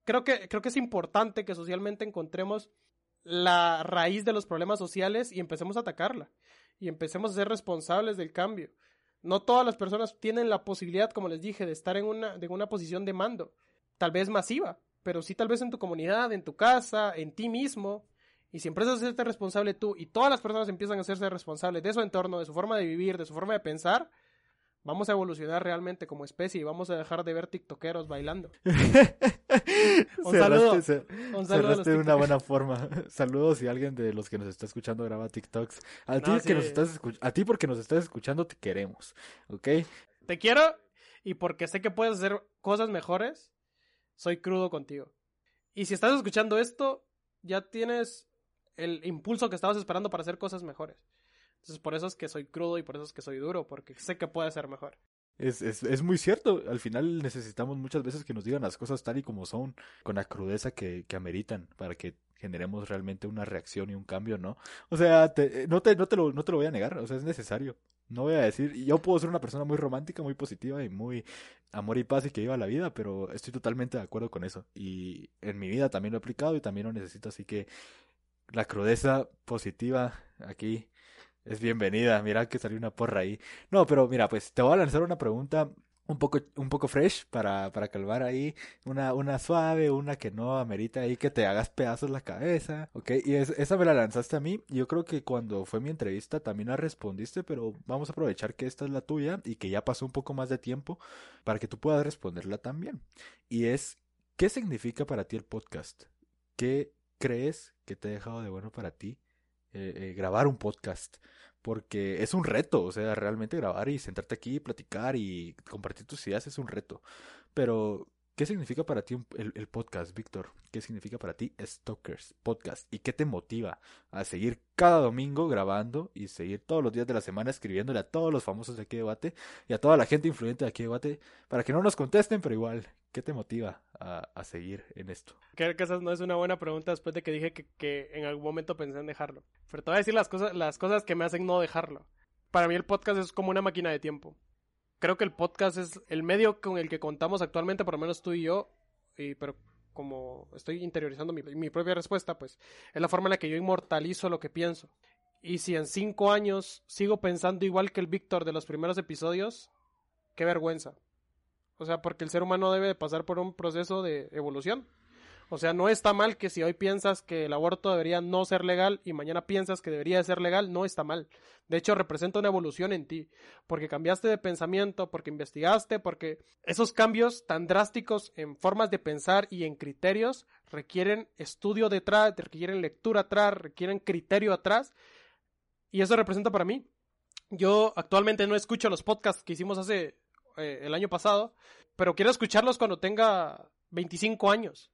creo que, creo que es importante que socialmente encontremos la raíz de los problemas sociales y empecemos a atacarla y empecemos a ser responsables del cambio. No todas las personas tienen la posibilidad, como les dije, de estar en una, de una posición de mando, tal vez masiva, pero sí tal vez en tu comunidad, en tu casa, en ti mismo. Y si empiezas a hacerte responsable tú y todas las personas empiezan a hacerse responsables de su entorno, de su forma de vivir, de su forma de pensar, vamos a evolucionar realmente como especie y vamos a dejar de ver tiktokeros bailando. un saludo. un saludo de una buena forma. Saludos si alguien de los que nos está escuchando graba TikToks. A ti que nos estás a ti porque nos estás escuchando te queremos, ¿ok? Te quiero y porque sé que puedes hacer cosas mejores, soy crudo contigo. Y si estás escuchando esto, ya tienes el impulso que estabas esperando para hacer cosas mejores. Entonces por eso es que soy crudo y por eso es que soy duro, porque sé que puede ser mejor. Es, es, es, muy cierto. Al final necesitamos muchas veces que nos digan las cosas tal y como son, con la crudeza que, que ameritan, para que generemos realmente una reacción y un cambio, ¿no? O sea, te, no, te, no, te lo, no te lo voy a negar, o sea, es necesario. No voy a decir, yo puedo ser una persona muy romántica, muy positiva y muy amor y paz y que viva la vida, pero estoy totalmente de acuerdo con eso. Y en mi vida también lo he aplicado y también lo necesito, así que la crudeza positiva aquí es bienvenida. Mira que salió una porra ahí. No, pero mira, pues te voy a lanzar una pregunta un poco, un poco fresh para, para calmar ahí, una, una suave, una que no amerita ahí que te hagas pedazos la cabeza, ok, y esa me la lanzaste a mí, yo creo que cuando fue mi entrevista también la respondiste, pero vamos a aprovechar que esta es la tuya y que ya pasó un poco más de tiempo para que tú puedas responderla también, y es, ¿qué significa para ti el podcast? ¿Qué crees que te ha dejado de bueno para ti eh, eh, grabar un podcast? porque es un reto, o sea, realmente grabar y sentarte aquí, platicar y compartir tus ideas es un reto. Pero, ¿qué significa para ti el, podcast, Víctor? ¿Qué significa para ti Stalkers Podcast? ¿Y qué te motiva a seguir cada domingo grabando y seguir todos los días de la semana escribiéndole a todos los famosos de aquí de debate y a toda la gente influyente de aquí de debate para que no nos contesten, pero igual, ¿qué te motiva a, a seguir en esto? Creo que esa no es una buena pregunta después de que dije que, que, en algún momento pensé en dejarlo. Pero te voy a decir las cosas, las cosas que me hacen no dejarlo. Para mí el podcast es como una máquina de tiempo. Creo que el podcast es el medio con el que contamos actualmente, por lo menos tú y yo, y, pero como estoy interiorizando mi, mi, propia respuesta, pues es la forma en la que yo inmortalizo lo que pienso. Y si en cinco años sigo pensando igual que el Víctor de los primeros episodios, qué vergüenza. O sea, porque el ser humano debe pasar por un proceso de evolución. O sea, no está mal que si hoy piensas que el aborto debería no ser legal y mañana piensas que debería ser legal, no está mal. De hecho, representa una evolución en ti, porque cambiaste de pensamiento, porque investigaste, porque esos cambios tan drásticos en formas de pensar y en criterios requieren estudio detrás, requieren lectura atrás, requieren criterio atrás. Y eso representa para mí. Yo actualmente no escucho los podcasts que hicimos hace eh, el año pasado, pero quiero escucharlos cuando tenga 25 años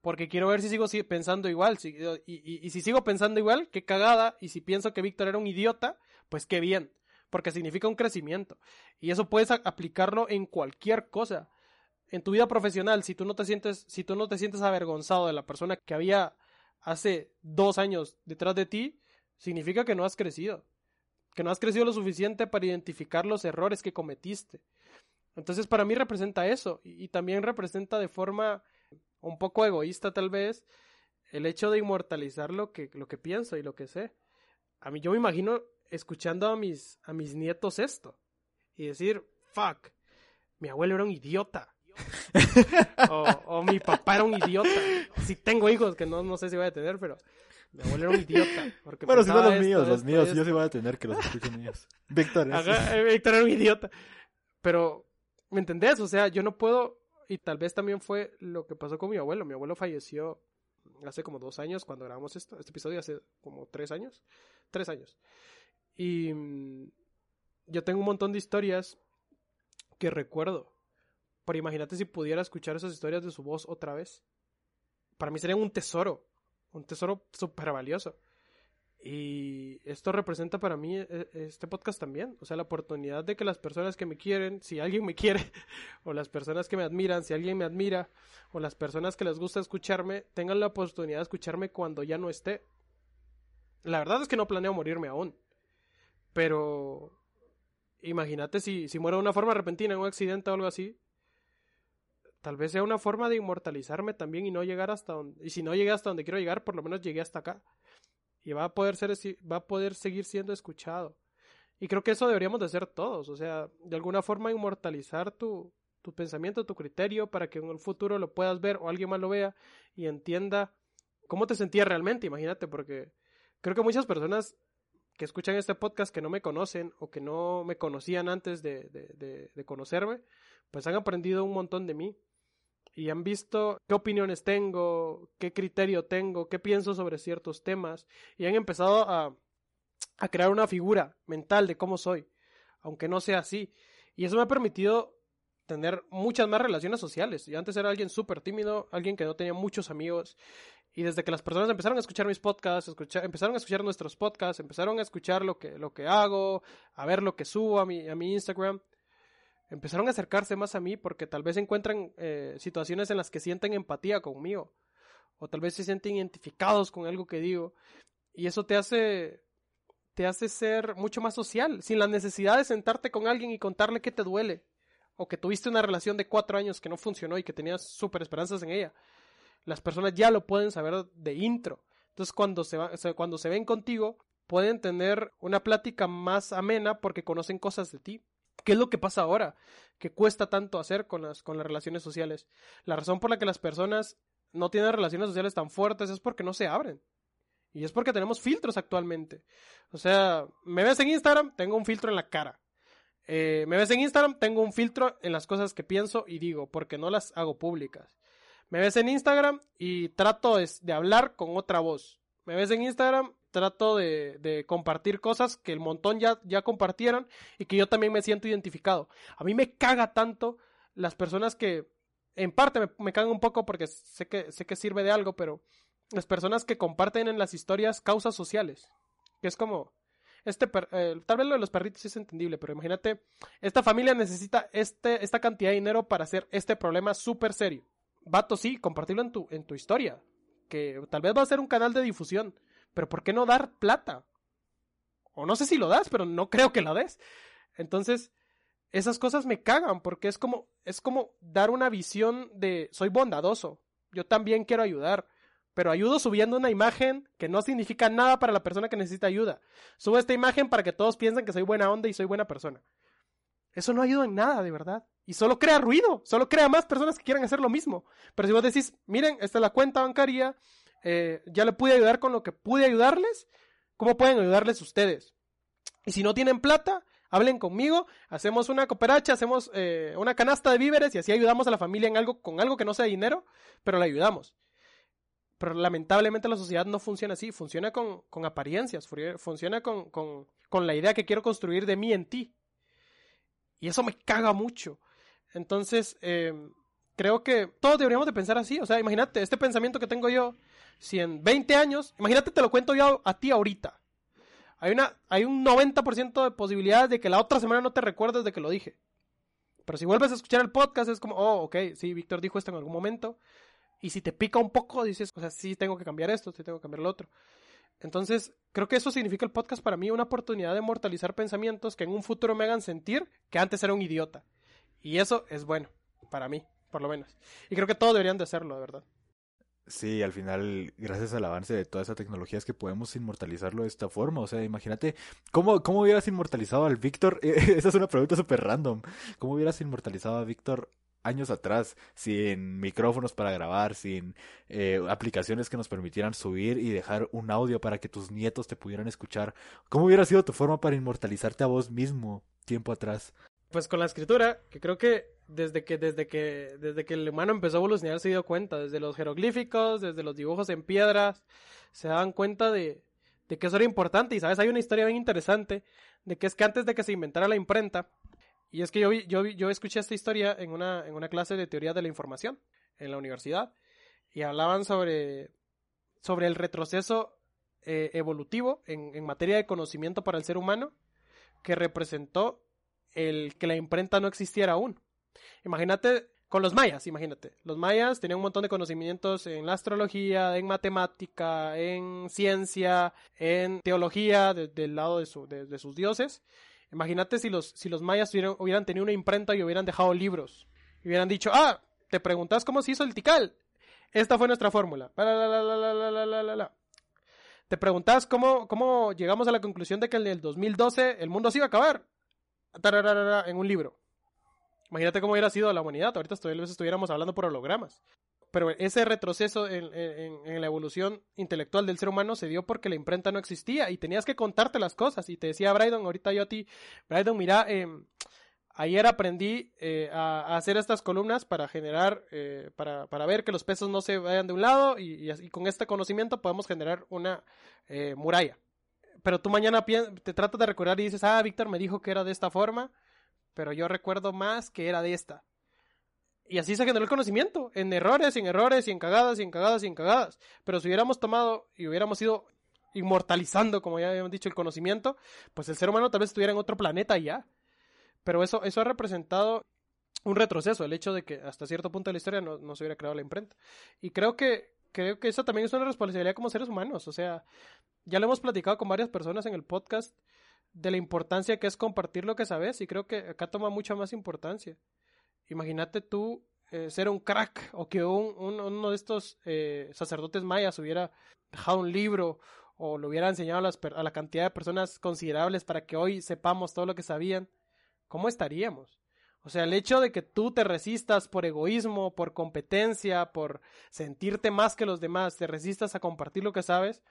porque quiero ver si sigo pensando igual. Y, si sigo pensando igual, qué cagada. Y si pienso que Víctor era un idiota, pues qué bien. Porque significa un crecimiento. Y eso puedes aplicarlo en cualquier cosa. En tu vida profesional, si tú no te sientes, si tú no te sientes avergonzado de la persona que había hace dos años detrás de ti, significa que no has crecido. Que no has crecido lo suficiente para identificar los errores que cometiste. Entonces, para mí representa eso. y también representa de forma un poco egoísta tal vez, el hecho de inmortalizar lo que, lo que pienso y lo que sé. A mí yo me imagino escuchando a mis, a mis nietos esto y decir, fuck, mi abuelo era un idiota. o, o, mi papá era un idiota. Si tengo hijos, que no, no sé si voy a tener, pero mi abuelo era un idiota. Porque bueno, si no los míos, los míos, yo sí voy a tener que los escuchen ellos. Víctor, eh, Víctor era un idiota. Pero, ¿me entendés? O sea, yo no puedo y tal vez también fue lo que pasó con mi abuelo. Mi abuelo falleció hace como dos años cuando grabamos esto. Este episodio hace como tres años. Tres años. Y mm, yo tengo un montón de historias que recuerdo. Pero imagínate si pudiera escuchar esas historias de su voz otra vez. Para mí sería un tesoro. Un tesoro súper valioso. Y esto representa para mí eh, este podcast también, o sea, la oportunidad de que las personas que me quieren, si alguien me quiere, o las personas que me admiran, si alguien me admira, o las personas que les gusta escucharme, tengan la oportunidad de escucharme cuando ya no esté. La verdad es que no planeo morirme aún, pero imagínate si, si muero de una forma repentina en un accidente o algo así, tal vez sea una forma de inmortalizarme también y no llegar hasta donde, y si no llegué hasta donde quiero llegar, por lo menos llegué hasta acá y va a poder ser va a poder seguir siendo escuchado. Y creo que eso deberíamos de hacer todos, o sea, de alguna forma inmortalizar tu, tu pensamiento, tu criterio, para que en el futuro lo puedas ver o alguien más lo vea y entienda cómo te sentías realmente, imagínate, porque creo que muchas personas que escuchan este podcast que no me conocen o que no me conocían antes de, de, de conocerme, pues han aprendido un montón de mí y han visto qué opiniones tengo, qué criterio tengo, qué pienso sobre ciertos temas y han empezado a, a crear una figura mental de cómo soy, aunque no sea así. Y eso me ha permitido tener muchas más relaciones sociales. Yo antes era alguien súper tímido, alguien que no tenía muchos amigos. Y desde que las personas empezaron a escuchar mis podcasts, empezaron a escuchar nuestros podcasts, empezaron a escuchar lo que, lo que hago, a ver lo que subo a mi, a mi Instagram, empezaron a acercarse más a mí porque tal vez encuentran eh, situaciones en las que sienten empatía conmigo o tal vez se sienten identificados con algo que digo y eso te hace te hace ser mucho más social sin la necesidad de sentarte con alguien y contarle que te duele o que tuviste una relación de cuatro años que no funcionó y que tenías súper esperanzas en ella. Las personas ya lo pueden saber de intro. Entonces cuando se, va, cuando se ven contigo pueden tener una plática más amena porque conocen cosas de ti ¿Qué es lo que pasa ahora? Que cuesta tanto hacer con las, con las relaciones sociales. La razón por la que las personas no tienen relaciones sociales tan fuertes es porque no se abren. Y es porque tenemos filtros actualmente. O sea, me ves en Instagram, tengo un filtro en la cara. Eh, me ves en Instagram, tengo un filtro en las cosas que pienso y digo, porque no las hago públicas. Me ves en Instagram y trato de hablar con otra voz. Me ves en Instagram trato de, compartir cosas que el montón ya, ya compartieron y que yo también me siento identificado. A mí me caga tanto las personas que, en parte me, me cagan un poco porque sé que, sé que sirve de algo, pero las personas que comparten en las historias causas sociales. Que es como, este eh, tal vez lo de los perritos es entendible, pero imagínate, esta familia necesita este, esta cantidad de dinero para hacer este problema súper serio. Vato, sí, compartirlo en tu, en tu historia, que tal vez va a ser un canal de difusión, pero ¿por qué no dar plata? O no sé si lo das, pero no creo que lo des. Entonces, esas cosas me cagan porque es como es como dar una visión de soy bondadoso. Yo también quiero ayudar, pero ayudo subiendo una imagen que no significa nada para la persona que necesita ayuda. Subo esta imagen para que todos piensen que soy buena onda y soy buena persona. Eso no ayuda en nada, de verdad. Y solo crea ruido, solo crea más personas que quieran hacer lo mismo. Pero si vos decís, miren, esta es la cuenta bancaria, eh, ya le pude ayudar con lo que pude ayudarles, ¿cómo pueden ayudarles ustedes? Y si no tienen plata, hablen conmigo, hacemos una cooperacha, hacemos eh, una canasta de víveres y así ayudamos a la familia en algo, con algo que no sea dinero, pero la ayudamos. Pero lamentablemente la sociedad no funciona así, funciona con, con apariencias, funciona con, con, con la idea que quiero construir de mí en ti. Y eso me caga mucho. Entonces, eh, creo que todos deberíamos de pensar así. O sea, imagínate, este pensamiento que tengo yo si en 20 años, imagínate, te lo cuento yo a ti ahorita. Hay, una, hay un 90% de posibilidades de que la otra semana no te recuerdes de que lo dije. Pero si vuelves a escuchar el podcast es como, oh, ok, sí, Víctor dijo esto en algún momento. Y si te pica un poco, dices, o sea, sí tengo que cambiar esto, sí tengo que cambiar lo otro. Entonces, creo que eso significa el podcast para mí una oportunidad de mortalizar pensamientos que en un futuro me hagan sentir que antes era un idiota. Y eso es bueno, para mí, por lo menos. Y creo que todos deberían de hacerlo, de verdad. Sí, al final, gracias al avance de toda esa tecnología es que podemos inmortalizarlo de esta forma. O sea, imagínate, ¿cómo, cómo hubieras inmortalizado al Víctor? Esa es una pregunta súper random. ¿Cómo hubieras inmortalizado a Víctor años atrás, sin micrófonos para grabar, sin eh, aplicaciones que nos permitieran subir y dejar un audio para que tus nietos te pudieran escuchar? ¿Cómo hubiera sido tu forma para inmortalizarte a vos mismo tiempo atrás? Pues con la escritura, que creo que desde que, desde que, desde que el humano empezó a evolucionar se dio cuenta, desde los jeroglíficos, desde los dibujos en piedras, se daban cuenta de, de que eso era importante. Y sabes, hay una historia bien interesante de que es que antes de que se inventara la imprenta, y es que yo yo yo escuché esta historia en una, en una clase de teoría de la información en la universidad, y hablaban sobre, sobre el retroceso eh, evolutivo en, en materia de conocimiento para el ser humano que representó el que la imprenta no existiera aún. Imagínate con los mayas, imagínate. Los mayas tenían un montón de conocimientos en la astrología, en matemática, en ciencia, en teología, del lado de, sus dioses. Imagínate si los, si los mayas hubieran, tenido una imprenta y hubieran dejado libros. Y hubieran dicho, ah, te preguntas cómo se hizo el tical. Esta fue nuestra fórmula. Te preguntas cómo, cómo llegamos a la conclusión de que en el 2012 el mundo se iba a acabar en un libro. Imagínate cómo hubiera sido la humanidad. Ahorita estuviéramos hablando por hologramas. Pero ese retroceso en, la evolución intelectual del ser humano se dio porque la imprenta no existía y tenías que contarte las cosas. Y te decía Brydon, ahorita yo a ti, Brydon, mira, em, ayer aprendí eh, a, hacer estas columnas para generar, eh, para, para, ver que los pesos no se vayan de un lado y, y con este conocimiento podemos generar una eh, muralla pero tú mañana te tratas de recordar y dices, ah, Víctor me dijo que era de esta forma, pero yo recuerdo más que era de esta. Y así se generó el conocimiento, en errores, en errores, y en cagadas, y en cagadas, y en cagadas. Pero si hubiéramos tomado y hubiéramos ido inmortalizando, como ya habíamos dicho, el conocimiento, pues el ser humano tal vez estuviera en otro planeta ya. Pero eso, eso ha representado un retroceso, el hecho de que hasta cierto punto de la historia no, no se hubiera creado la imprenta. Y creo que, creo que eso también es una responsabilidad como seres humanos. O sea, ya lo hemos platicado con varias personas en el podcast de la importancia que es compartir lo que sabes y creo que acá toma mucha más importancia. Imagínate tú eh, ser un crack o que un, uno de estos eh, sacerdotes mayas hubiera dejado un libro o lo hubiera enseñado a, a la cantidad de personas considerables para que hoy sepamos todo lo que sabían. ¿Cómo estaríamos? O sea, el hecho de que tú te resistas por egoísmo, por competencia, por sentirte más que los demás, te resistas a compartir lo que sabes,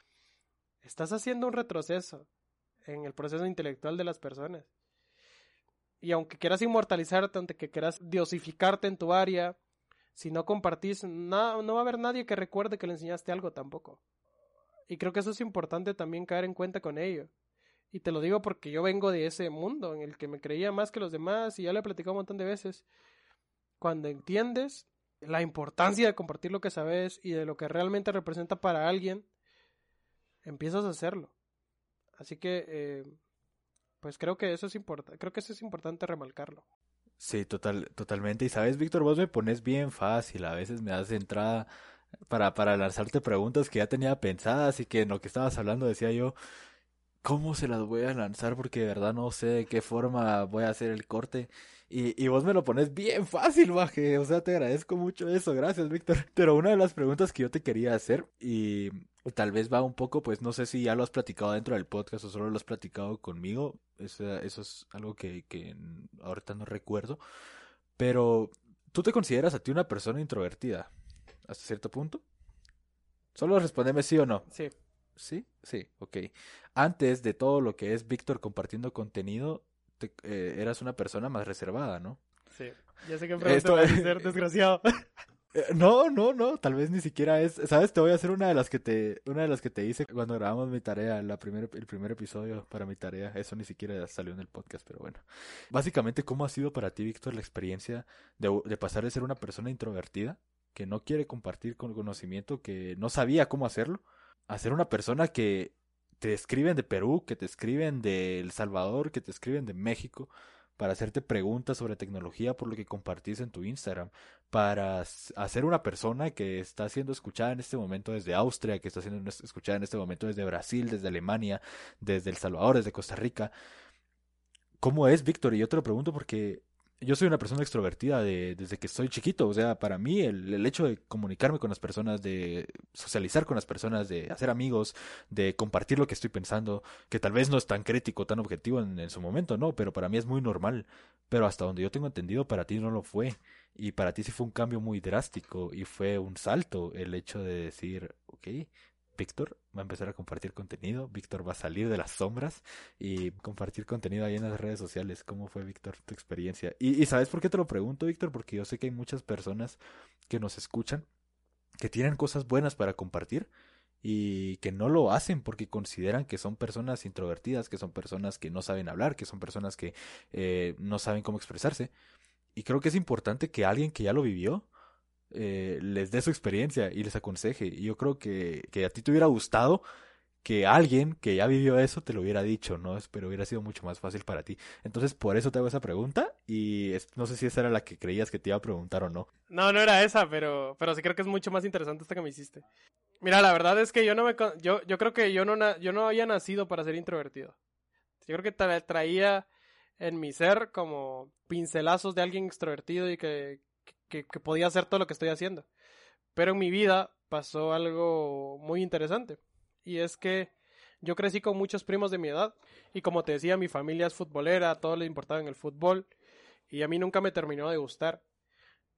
estás haciendo un retroceso en el proceso intelectual de las personas. Y aunque quieras inmortalizarte, aunque quieras diosificarte en tu área, si no compartís, no, no va a haber nadie que recuerde que le enseñaste algo tampoco. Y creo que eso es importante también caer en cuenta con ello. Y te lo digo porque yo vengo de ese mundo en el que me creía más que los demás y ya lo he platicado un montón de veces. Cuando entiendes la importancia de compartir lo que sabes y de lo que realmente representa para alguien, empiezas a hacerlo. Así que, eh, pues creo que eso es importante, creo que eso es importante remarcarlo. Sí, total, totalmente. Y sabes, Víctor, vos me pones bien fácil. A veces me das entrada para, para lanzarte preguntas que ya tenía pensadas y que en lo que estabas hablando decía yo, ¿cómo se las voy a lanzar? Porque de verdad no sé de qué forma voy a hacer el corte. Y, y vos me lo pones bien fácil, baje. O sea, te agradezco mucho eso. Gracias, Víctor. Pero una de las preguntas que yo te quería hacer, y tal vez va un poco, pues no sé si ya lo has platicado dentro del podcast o solo lo has platicado conmigo. Eso, eso es algo que, que ahorita no recuerdo. Pero, ¿tú te consideras a ti una persona introvertida? ¿Hasta cierto punto? Solo respondeme sí o no. Sí. ¿Sí? Sí, ok. Antes de todo lo que es Víctor compartiendo contenido, eh, eras una persona más reservada, ¿no? Sí. Ya sé que Esto... a ser desgraciado. Eh, no, no, no, tal vez ni siquiera es, sabes, te voy a hacer una de las que te, una de las que te hice cuando grabamos mi tarea, la primer, el primer episodio para mi tarea, eso ni siquiera salió en el podcast, pero bueno. Básicamente, ¿cómo ha sido para ti, Víctor, la experiencia de, pasar de ser una persona introvertida, que no quiere compartir con conocimiento, que no sabía cómo hacerlo, a ser una persona que te escriben de Perú, que te escriben de El Salvador, que te escriben de México, para hacerte preguntas sobre tecnología por lo que compartís en tu Instagram, para hacer una persona que está siendo escuchada en este momento desde Austria, que está siendo escuchada en este momento desde Brasil, desde Alemania, desde El Salvador, desde Costa Rica. ¿Cómo es, Víctor? Y yo te lo pregunto porque yo soy una persona extrovertida de, desde que soy chiquito, o sea, para mí el, el, hecho de comunicarme con las personas, de socializar con las personas, de hacer amigos, de compartir lo que estoy pensando, que tal vez no es tan crítico, tan objetivo en, en su momento, no, pero para mí es muy normal, pero hasta donde yo tengo entendido, para ti no lo fue, y para ti sí fue un cambio muy drástico, y fue un salto el hecho de decir, ok, Víctor va a empezar a compartir contenido, Víctor va a salir de las sombras y compartir contenido ahí en las redes sociales. ¿Cómo fue, Víctor, tu experiencia? Y, ¿sabes por qué te lo pregunto, Víctor? Porque yo sé que hay muchas personas que nos escuchan, que tienen cosas buenas para compartir y que no lo hacen porque consideran que son personas introvertidas, que son personas que no saben hablar, que son personas que eh, no saben cómo expresarse. Y creo que es importante que alguien que ya lo vivió, eh, les dé su experiencia y les aconseje. Y yo creo que, que a ti te hubiera gustado que alguien que ya vivió eso te lo hubiera dicho, ¿no? Pero hubiera sido mucho más fácil para ti. Entonces, por eso te hago esa pregunta y no sé si esa era la que creías que te iba a preguntar o no. No, no era esa, pero, pero sí creo que es mucho más interesante esta que me hiciste. Mira, la verdad es que yo no me... Yo, yo creo que yo no, yo no había nacido para ser introvertido. Yo creo que traía en mi ser como pincelazos de alguien extrovertido y que, que, podía hacer todo lo que estoy haciendo. Pero en mi vida pasó algo muy interesante. Y es que yo crecí con muchos primos de mi edad. Y como te decía, mi familia es futbolera, todo le importaba en el fútbol. Y a mí nunca me terminó de gustar.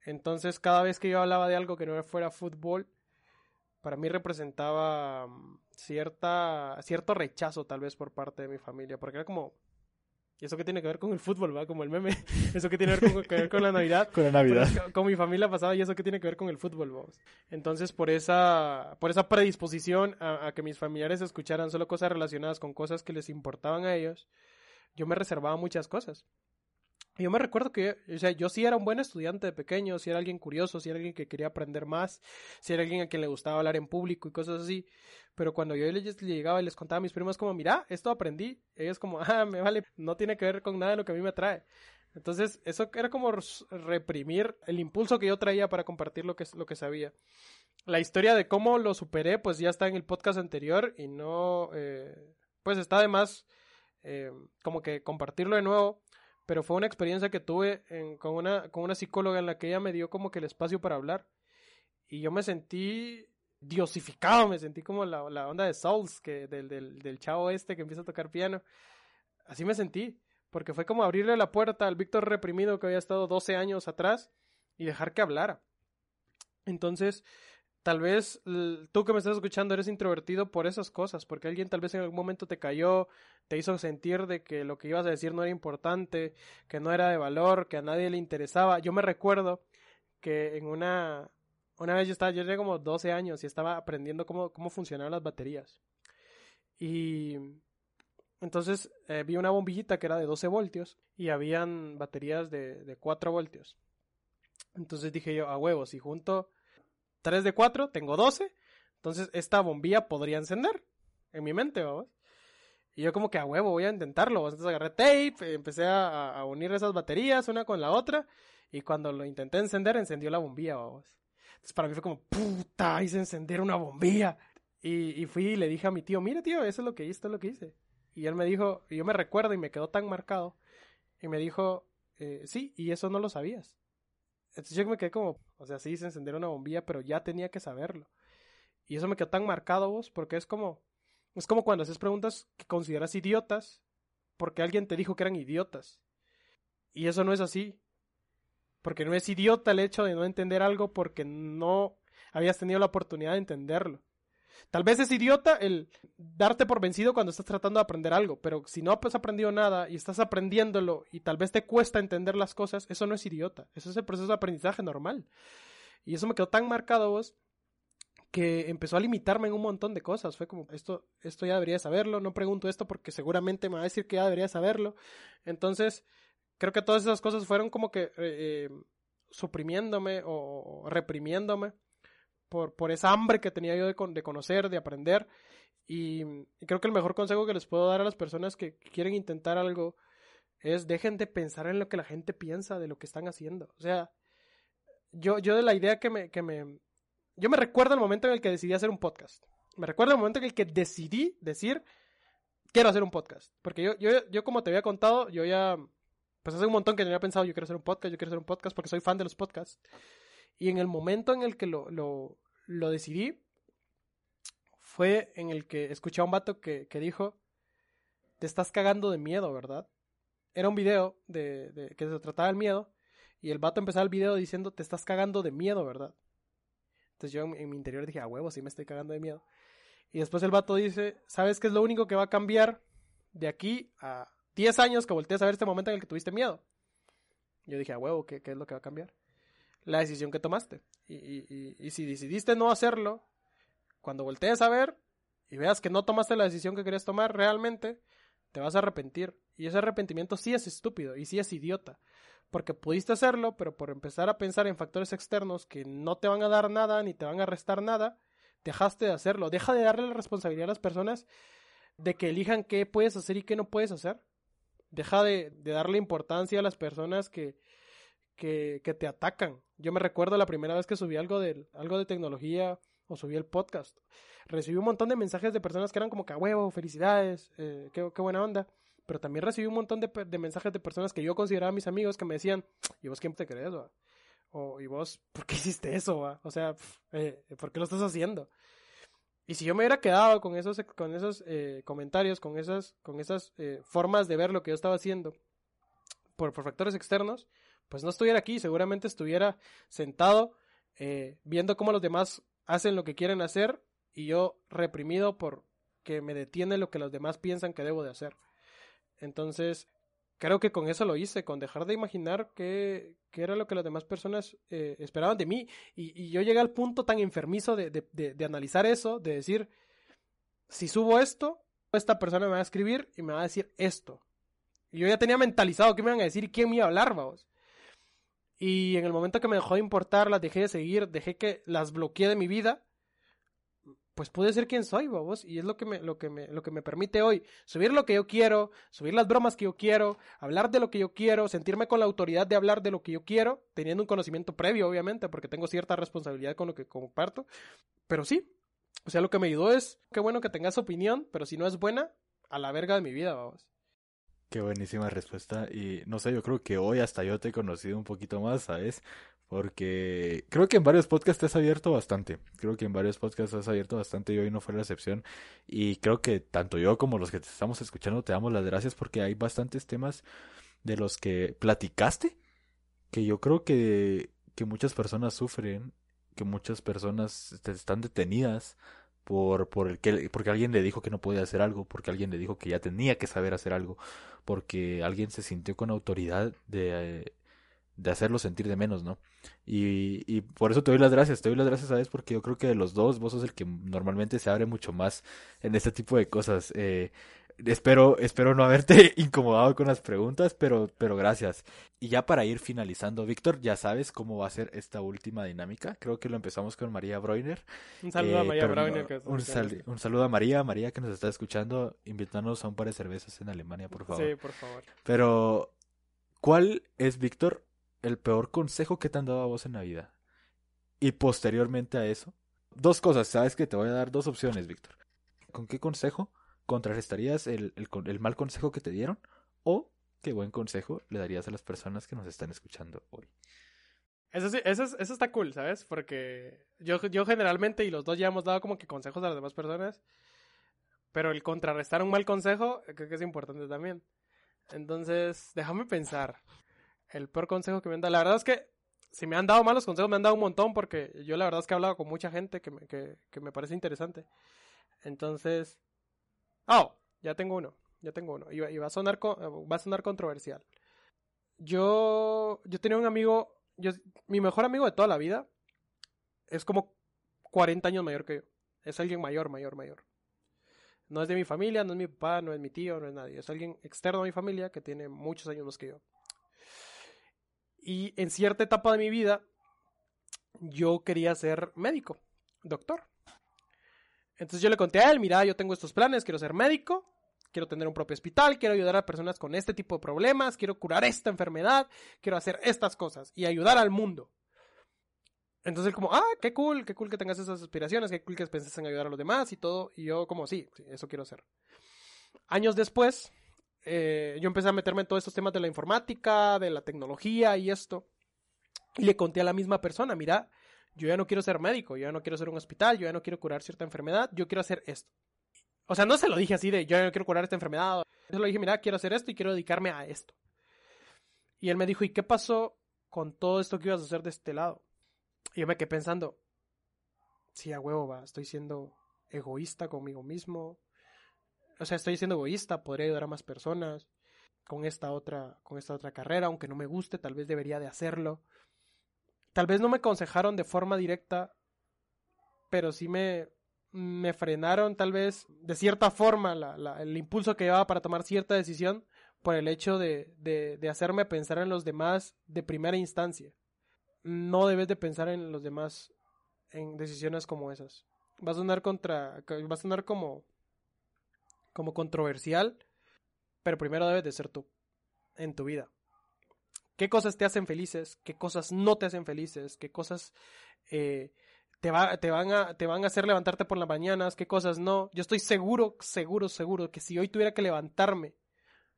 Entonces, cada vez que yo hablaba de algo que no fuera fútbol, para mí representaba mm, cierta, cierto rechazo tal vez por parte de mi familia. Porque era como, ¿Y eso qué tiene que ver con el fútbol, va? Como el meme. ¿Eso qué tiene que ver con, la Navidad? con la Navidad. con, mi familia pasada, ¿y eso qué tiene que ver con el fútbol, vamos? Entonces, por esa, por esa predisposición a, a, que mis familiares escucharan solo cosas relacionadas con cosas que les importaban a ellos, yo me reservaba muchas cosas. Yo me recuerdo que, o sea, yo sí era un buen estudiante de pequeño, si era alguien curioso, si era alguien que quería aprender más, si era alguien a quien le gustaba hablar en público y cosas así. Pero cuando yo les llegaba y les contaba a mis primos como, mira, esto aprendí, ellos como, ah, me vale, no tiene que ver con nada de lo que a mí me atrae. Entonces, eso era como reprimir el impulso que yo traía para compartir lo que, lo que sabía. La historia de cómo lo superé, pues ya está en el podcast anterior y no, eh, pues está además eh, como que compartirlo de nuevo, pero fue una experiencia que tuve con, una, con una psicóloga en la que ella me dio como que el espacio para hablar y yo me sentí diosificado, me sentí como la, la onda de Souls, que, del, del, del chavo este que empieza a tocar piano. Así me sentí, porque fue como abrirle la puerta al Víctor reprimido que había estado 12 años atrás y dejar que hablara. Entonces, tal vez tú que me estás escuchando eres introvertido por esas cosas, porque alguien tal vez en algún momento te cayó, te hizo sentir de que lo que ibas a decir no era importante, que no era de valor, que a nadie le interesaba. Yo me recuerdo que en una una vez yo estaba, yo tenía como 12 años y estaba aprendiendo cómo, cómo funcionaban las baterías. Y entonces eh, vi una bombillita que era de 12 voltios y habían baterías de, de 4 voltios. Entonces dije yo, a huevos, si junto 3 de 4, tengo 12. Entonces esta bombilla podría encender en mi mente, vamos. Y yo como que a huevo voy a intentarlo. Entonces agarré tape, empecé a, unir esas baterías una con la otra. Y cuando lo intenté encender, encendió la bombilla, vamos. Entonces para mí fue como, puta, hice encender una bombilla. Y, fui y le dije a mi tío, mira tío, eso es lo que hice, esto es lo que hice. Y él me dijo, yo me recuerdo y me quedó tan marcado. Y me dijo, eh, sí, y eso no lo sabías. Entonces yo me quedé como, o sea, sí hice encender una bombilla, pero ya tenía que saberlo. Y eso me quedó tan marcado vos, porque es como, es como cuando haces preguntas que consideras idiotas, porque alguien te dijo que eran idiotas. Y eso no es así. Porque no es idiota el hecho de no entender algo porque no habías tenido la oportunidad de entenderlo. Tal vez es idiota el darte por vencido cuando estás tratando de aprender algo, pero si no has aprendido nada y estás aprendiéndolo y tal vez te cuesta entender las cosas, eso no es idiota, eso es el proceso de aprendizaje normal. Y eso me quedó tan marcado vos que empezó a limitarme en un montón de cosas. Fue como, esto, esto ya debería saberlo, no pregunto esto porque seguramente me va a decir que ya debería saberlo. Entonces, creo que todas esas cosas fueron como que eh, eh, suprimiéndome o, reprimiéndome por, por esa hambre que tenía yo de, de conocer, de aprender. Y, creo que el mejor consejo que les puedo dar a las personas que quieren intentar algo es dejen de pensar en lo que la gente piensa de lo que están haciendo. O sea, yo, yo de la idea que me, que me... Yo me recuerdo el momento en el que decidí hacer un podcast. Me recuerdo el momento en el que decidí decir, quiero hacer un podcast. Porque yo, yo, yo como te había contado, yo ya pues hace un montón que tenía pensado, yo quiero hacer un podcast, yo quiero hacer un podcast porque soy fan de los podcasts. Y en el momento en el que lo, lo, lo decidí, fue en el que escuché a un vato que, que, dijo, te estás cagando de miedo, ¿verdad? Era un video de, que se trataba del miedo y el vato empezaba el video diciendo, te estás cagando de miedo, ¿verdad? Entonces yo en, en mi interior dije, a huevo, sí me estoy cagando de miedo. Y después el vato dice, ¿sabes qué es lo único que va a cambiar de aquí a 10 años que voltees a ver este momento en el que tuviste miedo. Yo dije, a huevo, ¿qué, ¿qué, es lo que va a cambiar? La decisión que tomaste. Y, y, y, si decidiste no hacerlo, cuando voltees a ver y veas que no tomaste la decisión que querías tomar realmente, te vas a arrepentir. Y ese arrepentimiento sí es estúpido y sí es idiota. Porque pudiste hacerlo, pero por empezar a pensar en factores externos que no te van a dar nada ni te van a restar nada, dejaste de hacerlo. Deja de darle la responsabilidad a las personas de que elijan qué puedes hacer y qué no puedes hacer. Deja de, de darle importancia a las personas que, que, que, te atacan. Yo me recuerdo la primera vez que subí algo de, algo de tecnología o subí el podcast. Recibí un montón de mensajes de personas que eran como que, huevo, felicidades, eh, qué, qué, buena onda. Pero también recibí un montón de, de, mensajes de personas que yo consideraba mis amigos que me decían, ¿y vos quién te crees? O, ¿y vos por qué hiciste eso? O sea, eh, ¿por qué lo estás haciendo? Y si yo me hubiera quedado con esos, con esos eh, comentarios, con esas, con esas formas de ver lo que yo estaba haciendo por, por, factores externos, pues no estuviera aquí, seguramente estuviera sentado eh, viendo cómo los demás hacen lo que quieren hacer y yo reprimido por que me detiene lo que los demás piensan que debo de hacer. Entonces, creo que con eso lo hice, con dejar de imaginar qué, qué era lo que las demás personas eh, esperaban de mí. Y, yo llegué al punto tan enfermizo de, de, de, de, analizar eso, de decir, si subo esto, esta persona me va a escribir y me va a decir esto. Y yo ya tenía mentalizado qué me iban a decir y quién me iba a hablar, vamos. Y en el momento que me dejó de importar, las dejé de seguir, dejé que las bloqueé de mi vida, pues pude ser quien soy, vos, y es lo que me, lo que me, lo que me permite hoy subir lo que yo quiero, subir las bromas que yo quiero, hablar de lo que yo quiero, sentirme con la autoridad de hablar de lo que yo quiero, teniendo un conocimiento previo, obviamente, porque tengo cierta responsabilidad con lo que comparto, pero sí, o sea, lo que me ayudó es, qué bueno que tengas opinión, pero si no es buena, a la verga de mi vida. Qué buenísima respuesta. Y no sé, yo creo que hoy hasta yo te he conocido un poquito más, ¿sabes? Porque creo que en varios podcasts te has abierto bastante. Creo que en varios podcasts has abierto bastante y hoy no fue la excepción. Y creo que tanto yo como los que te estamos escuchando te damos las gracias porque hay bastantes temas de los que platicaste que yo creo que, que muchas personas sufren, que muchas personas están detenidas por, por el que, porque alguien le dijo que no podía hacer algo, porque alguien le dijo que ya tenía que saber hacer algo, porque alguien se sintió con autoridad de, de hacerlo sentir de menos, ¿no? Y, y por eso te doy las gracias, te doy las gracias, ¿sabes? Porque yo creo que de los dos, vos sos el que normalmente se abre mucho más en este tipo de cosas. Eh, espero, espero no haberte incomodado con las preguntas, pero, pero gracias. Y ya para ir finalizando, Víctor, ya sabes cómo va a ser esta última dinámica. Creo que lo empezamos con María Breuner. Un saludo a Eh, María no, que- un, sal- un saludo a María, María que nos está escuchando. Invítanos a un par de cervezas en Alemania, por favor. Sí, por favor. Pero, ¿cuál es, Víctor, el peor consejo que te han dado a vos en la vida? Y posteriormente a eso, dos cosas, sabes que te voy a dar dos opciones, Víctor. ¿Con qué consejo contrarrestarías el, el, el mal consejo que te dieron? ¿O qué buen consejo le darías a las personas que nos están escuchando hoy? Eso, sí, eso, es- eso está cool, ¿sabes? Porque yo, yo generalmente, y los dos ya hemos dado como que consejos a las demás personas, pero el contrarrestar un mal consejo creo que es importante también. Entonces, déjame pensar. El peor consejo que me han dado. La verdad es que si me han dado malos consejos, me han dado un montón porque yo la verdad es que he hablado con mucha gente que que, que me parece interesante. Entonces... Oh, ya tengo uno. Ya tengo uno. Y, va- a sonar, va a sonar controversial. Yo, yo tenía un amigo, mi mejor amigo de toda la vida es como 40 años mayor que yo. Es alguien mayor, mayor, mayor. No es de mi familia, no es mi papá, no es mi tío, no es nadie. Es alguien externo a mi familia que tiene muchos años más que yo. Y en cierta etapa de mi vida, yo quería ser médico, doctor. Entonces yo le conté a él, mira, yo tengo estos planes, quiero ser médico, quiero tener un propio hospital, quiero ayudar a personas con este tipo de problemas, quiero curar esta enfermedad, quiero hacer estas cosas y ayudar al mundo. Entonces él como, ah, qué cool, qué cool que tengas esas aspiraciones, qué cool que penses en ayudar a los demás y todo. Y yo como, sí, eso quiero hacer. Años después, eh, yo empecé a meterme en todos estos temas de la informática, de la tecnología y esto. Y le conté a la misma persona, mira, yo ya no quiero ser médico, yo ya no quiero ser un hospital, yo ya no quiero curar cierta enfermedad, yo quiero hacer esto. O sea, no se lo dije así de, yo ya no quiero curar esta enfermedad. Yo le dije, mira, quiero hacer esto y quiero dedicarme a esto. Y él me dijo, ¿y qué pasó con todo esto que ibas a hacer de este lado? Y yo me quedé pensando, sí, a huevo, va, estoy siendo egoísta conmigo mismo. O sea, estoy siendo egoísta, podría ayudar a más personas con esta otra, con esta otra carrera, aunque no me guste, tal vez debería de hacerlo. Tal vez no me aconsejaron de forma directa, pero sí me, me frenaron tal vez de cierta forma el impulso que llevaba para tomar cierta decisión por el hecho de, de, de hacerme pensar en los demás de primera instancia no debes de pensar en los demás en decisiones como esas. Va a sonar contra, va a sonar como, como controversial, pero primero debes de ser tú en tu vida. ¿Qué cosas te hacen felices? ¿Qué cosas no te hacen felices? ¿Qué cosas eh, te, va, te, van a, te van a hacer levantarte por las mañanas? ¿Qué cosas no? Yo estoy seguro, seguro, seguro que si hoy tuviera que levantarme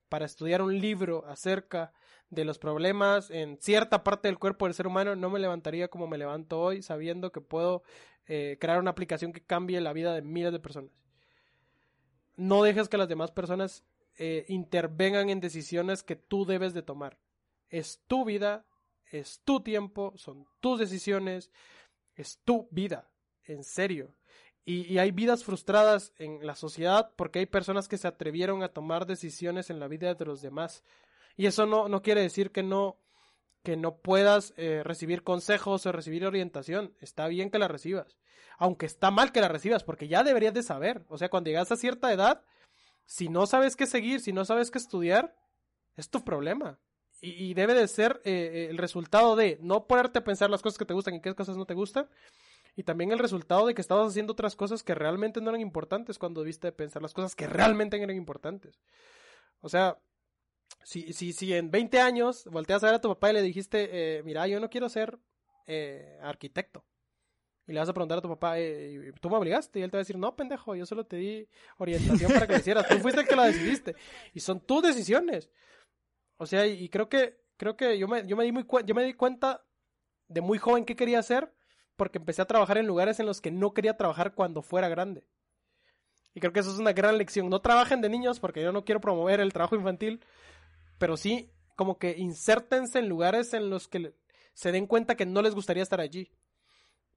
para estudiar un libro acerca de los problemas en cierta parte del cuerpo del ser humano, no me levantaría como me levanto hoy, sabiendo que puedo eh, crear una aplicación que cambie la vida de miles de personas. No dejes que las demás personas eh, intervengan en decisiones que tú debes de tomar. Es tu vida, es tu tiempo, son tus decisiones, es tu vida, en serio. Y, y, hay vidas frustradas en la sociedad porque hay personas que se atrevieron a tomar decisiones en la vida de los demás. Y eso no, no quiere decir que no, que no puedas eh, recibir consejos o recibir orientación. Está bien que la recibas. Aunque está mal que la recibas, porque ya deberías de saber. O sea, cuando llegas a cierta edad, si no sabes qué seguir, si no sabes qué estudiar, es tu problema. Y, debe de ser eh, el resultado de no ponerte a pensar las cosas que te gustan y qué cosas no te gustan, y también el resultado de que estabas haciendo otras cosas que realmente no eran importantes cuando debiste pensar las cosas que realmente eran importantes. O sea, si, si, si en 20 años volteas a ver a tu papá y le dijiste, eh, mira, yo no quiero ser eh, arquitecto. Y le vas a preguntar a tu papá, eh, ¿tú me obligaste? Y él te va a decir, no, pendejo, yo solo te di orientación para que lo hicieras. Tú fuiste el que la decidiste. Y son tus decisiones. O sea, y, creo que, creo que yo me, yo me di muy yo me di cuenta de muy joven qué quería hacer porque empecé a trabajar en lugares en los que no quería trabajar cuando fuera grande. Y creo que eso es una gran lección. No trabajen de niños porque yo no quiero promover el trabajo infantil, pero sí como que insértense en lugares en los que se den cuenta que no les gustaría estar allí.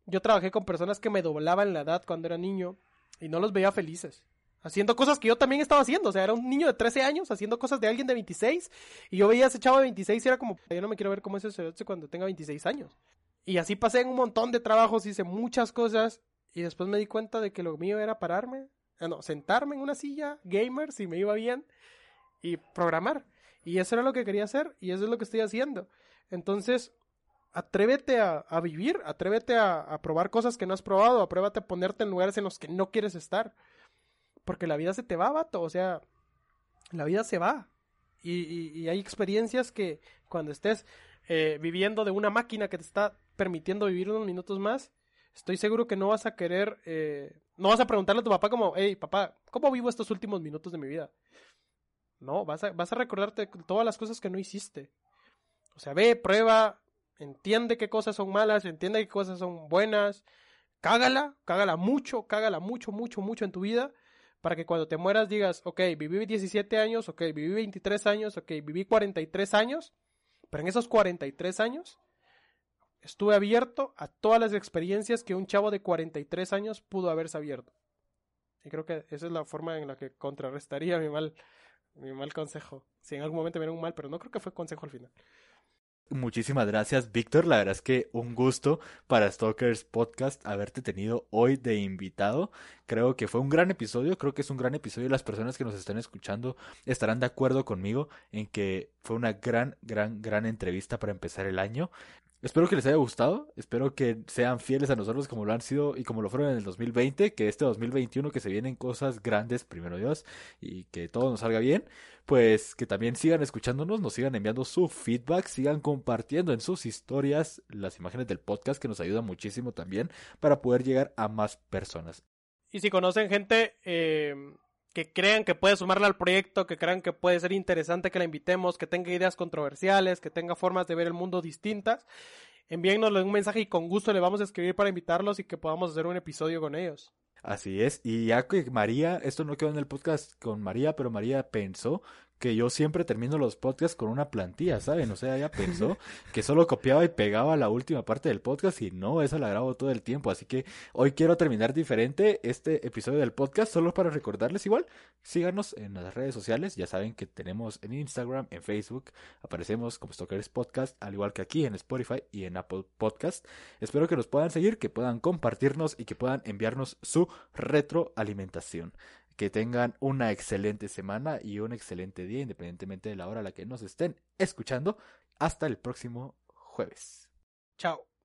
Yo trabajé con personas que me doblaban la edad cuando era niño y no los veía felices. Haciendo cosas que yo también estaba haciendo. O sea, era un niño de 13 años haciendo cosas de alguien de 26. Y yo veía ese chavo de 26 y era como, yo no me quiero ver como ese cuando tenga 26 años. Y así pasé en un montón de trabajos, hice muchas cosas. Y después me di cuenta de que lo mío era pararme, eh, no, sentarme en una silla, gamer, si me iba bien, y programar. Y eso era lo que quería hacer y eso es lo que estoy haciendo. Entonces, atrévete a, vivir, atrévete a, probar cosas que no has probado, atrévete a ponerte en lugares en los que no quieres estar. Porque la vida se te va, vato, o sea, la vida se va. Y, hay experiencias que cuando estés eh, viviendo de una máquina que te está permitiendo vivir unos minutos más, estoy seguro que no vas a querer, eh, no vas a preguntarle a tu papá como, hey, papá, ¿cómo vivo estos últimos minutos de mi vida? No, vas a, vas a recordarte todas las cosas que no hiciste. O sea, ve, prueba, entiende qué cosas son malas, entiende qué cosas son buenas, cágala, cágala mucho, cágala mucho, mucho, mucho en tu vida, para que cuando te mueras digas, ok, viví 17 años, ok, viví 23 años, ok, viví 43 años, pero en esos 43 años estuve abierto a todas las experiencias que un chavo de 43 años pudo haberse abierto. Y creo que esa es la forma en la que contrarrestaría mi mal mi mal consejo. Si en algún momento me un mal, pero no creo que fue consejo al final. Muchísimas gracias, Víctor. La verdad es que un gusto para Stalkers Podcast haberte tenido hoy de invitado. Creo que fue un gran episodio, creo que es un gran episodio. Las personas que nos están escuchando estarán de acuerdo conmigo en que fue una gran, gran, gran entrevista para empezar el año. Espero que les haya gustado, espero que sean fieles a nosotros como lo han sido y como lo fueron en el 2020, que este 2021 que se vienen cosas grandes, primero Dios, y que todo nos salga bien, pues que también sigan escuchándonos, nos sigan enviando su feedback, sigan compartiendo en sus historias las imágenes del podcast que nos ayuda muchísimo también para poder llegar a más personas. Y si conocen gente eh, que crean que puede sumarla al proyecto, que crean que puede ser interesante que la invitemos, que tenga ideas controversiales, que tenga formas de ver el mundo distintas, envíennosle un mensaje y con gusto le vamos a escribir para invitarlos y que podamos hacer un episodio con ellos. Así es, y ya que María, esto no quedó en el podcast con María, pero María pensó que yo siempre termino los podcasts con una plantilla, ¿saben? O sea, ella pensó que solo copiaba y pegaba la última parte del podcast y no, esa la grabo todo el tiempo. Así que hoy quiero terminar diferente este episodio del podcast, solo para recordarles igual, síganos en las redes sociales, ya saben que tenemos en Instagram, en Facebook, aparecemos como Stalkers Podcast, al igual que aquí en Spotify y en Apple Podcast. Espero que nos puedan seguir, que puedan compartirnos y que puedan enviarnos su retroalimentación. Que tengan una excelente semana y un excelente día, independientemente de la hora a la que nos estén escuchando. Hasta el próximo jueves. Chao.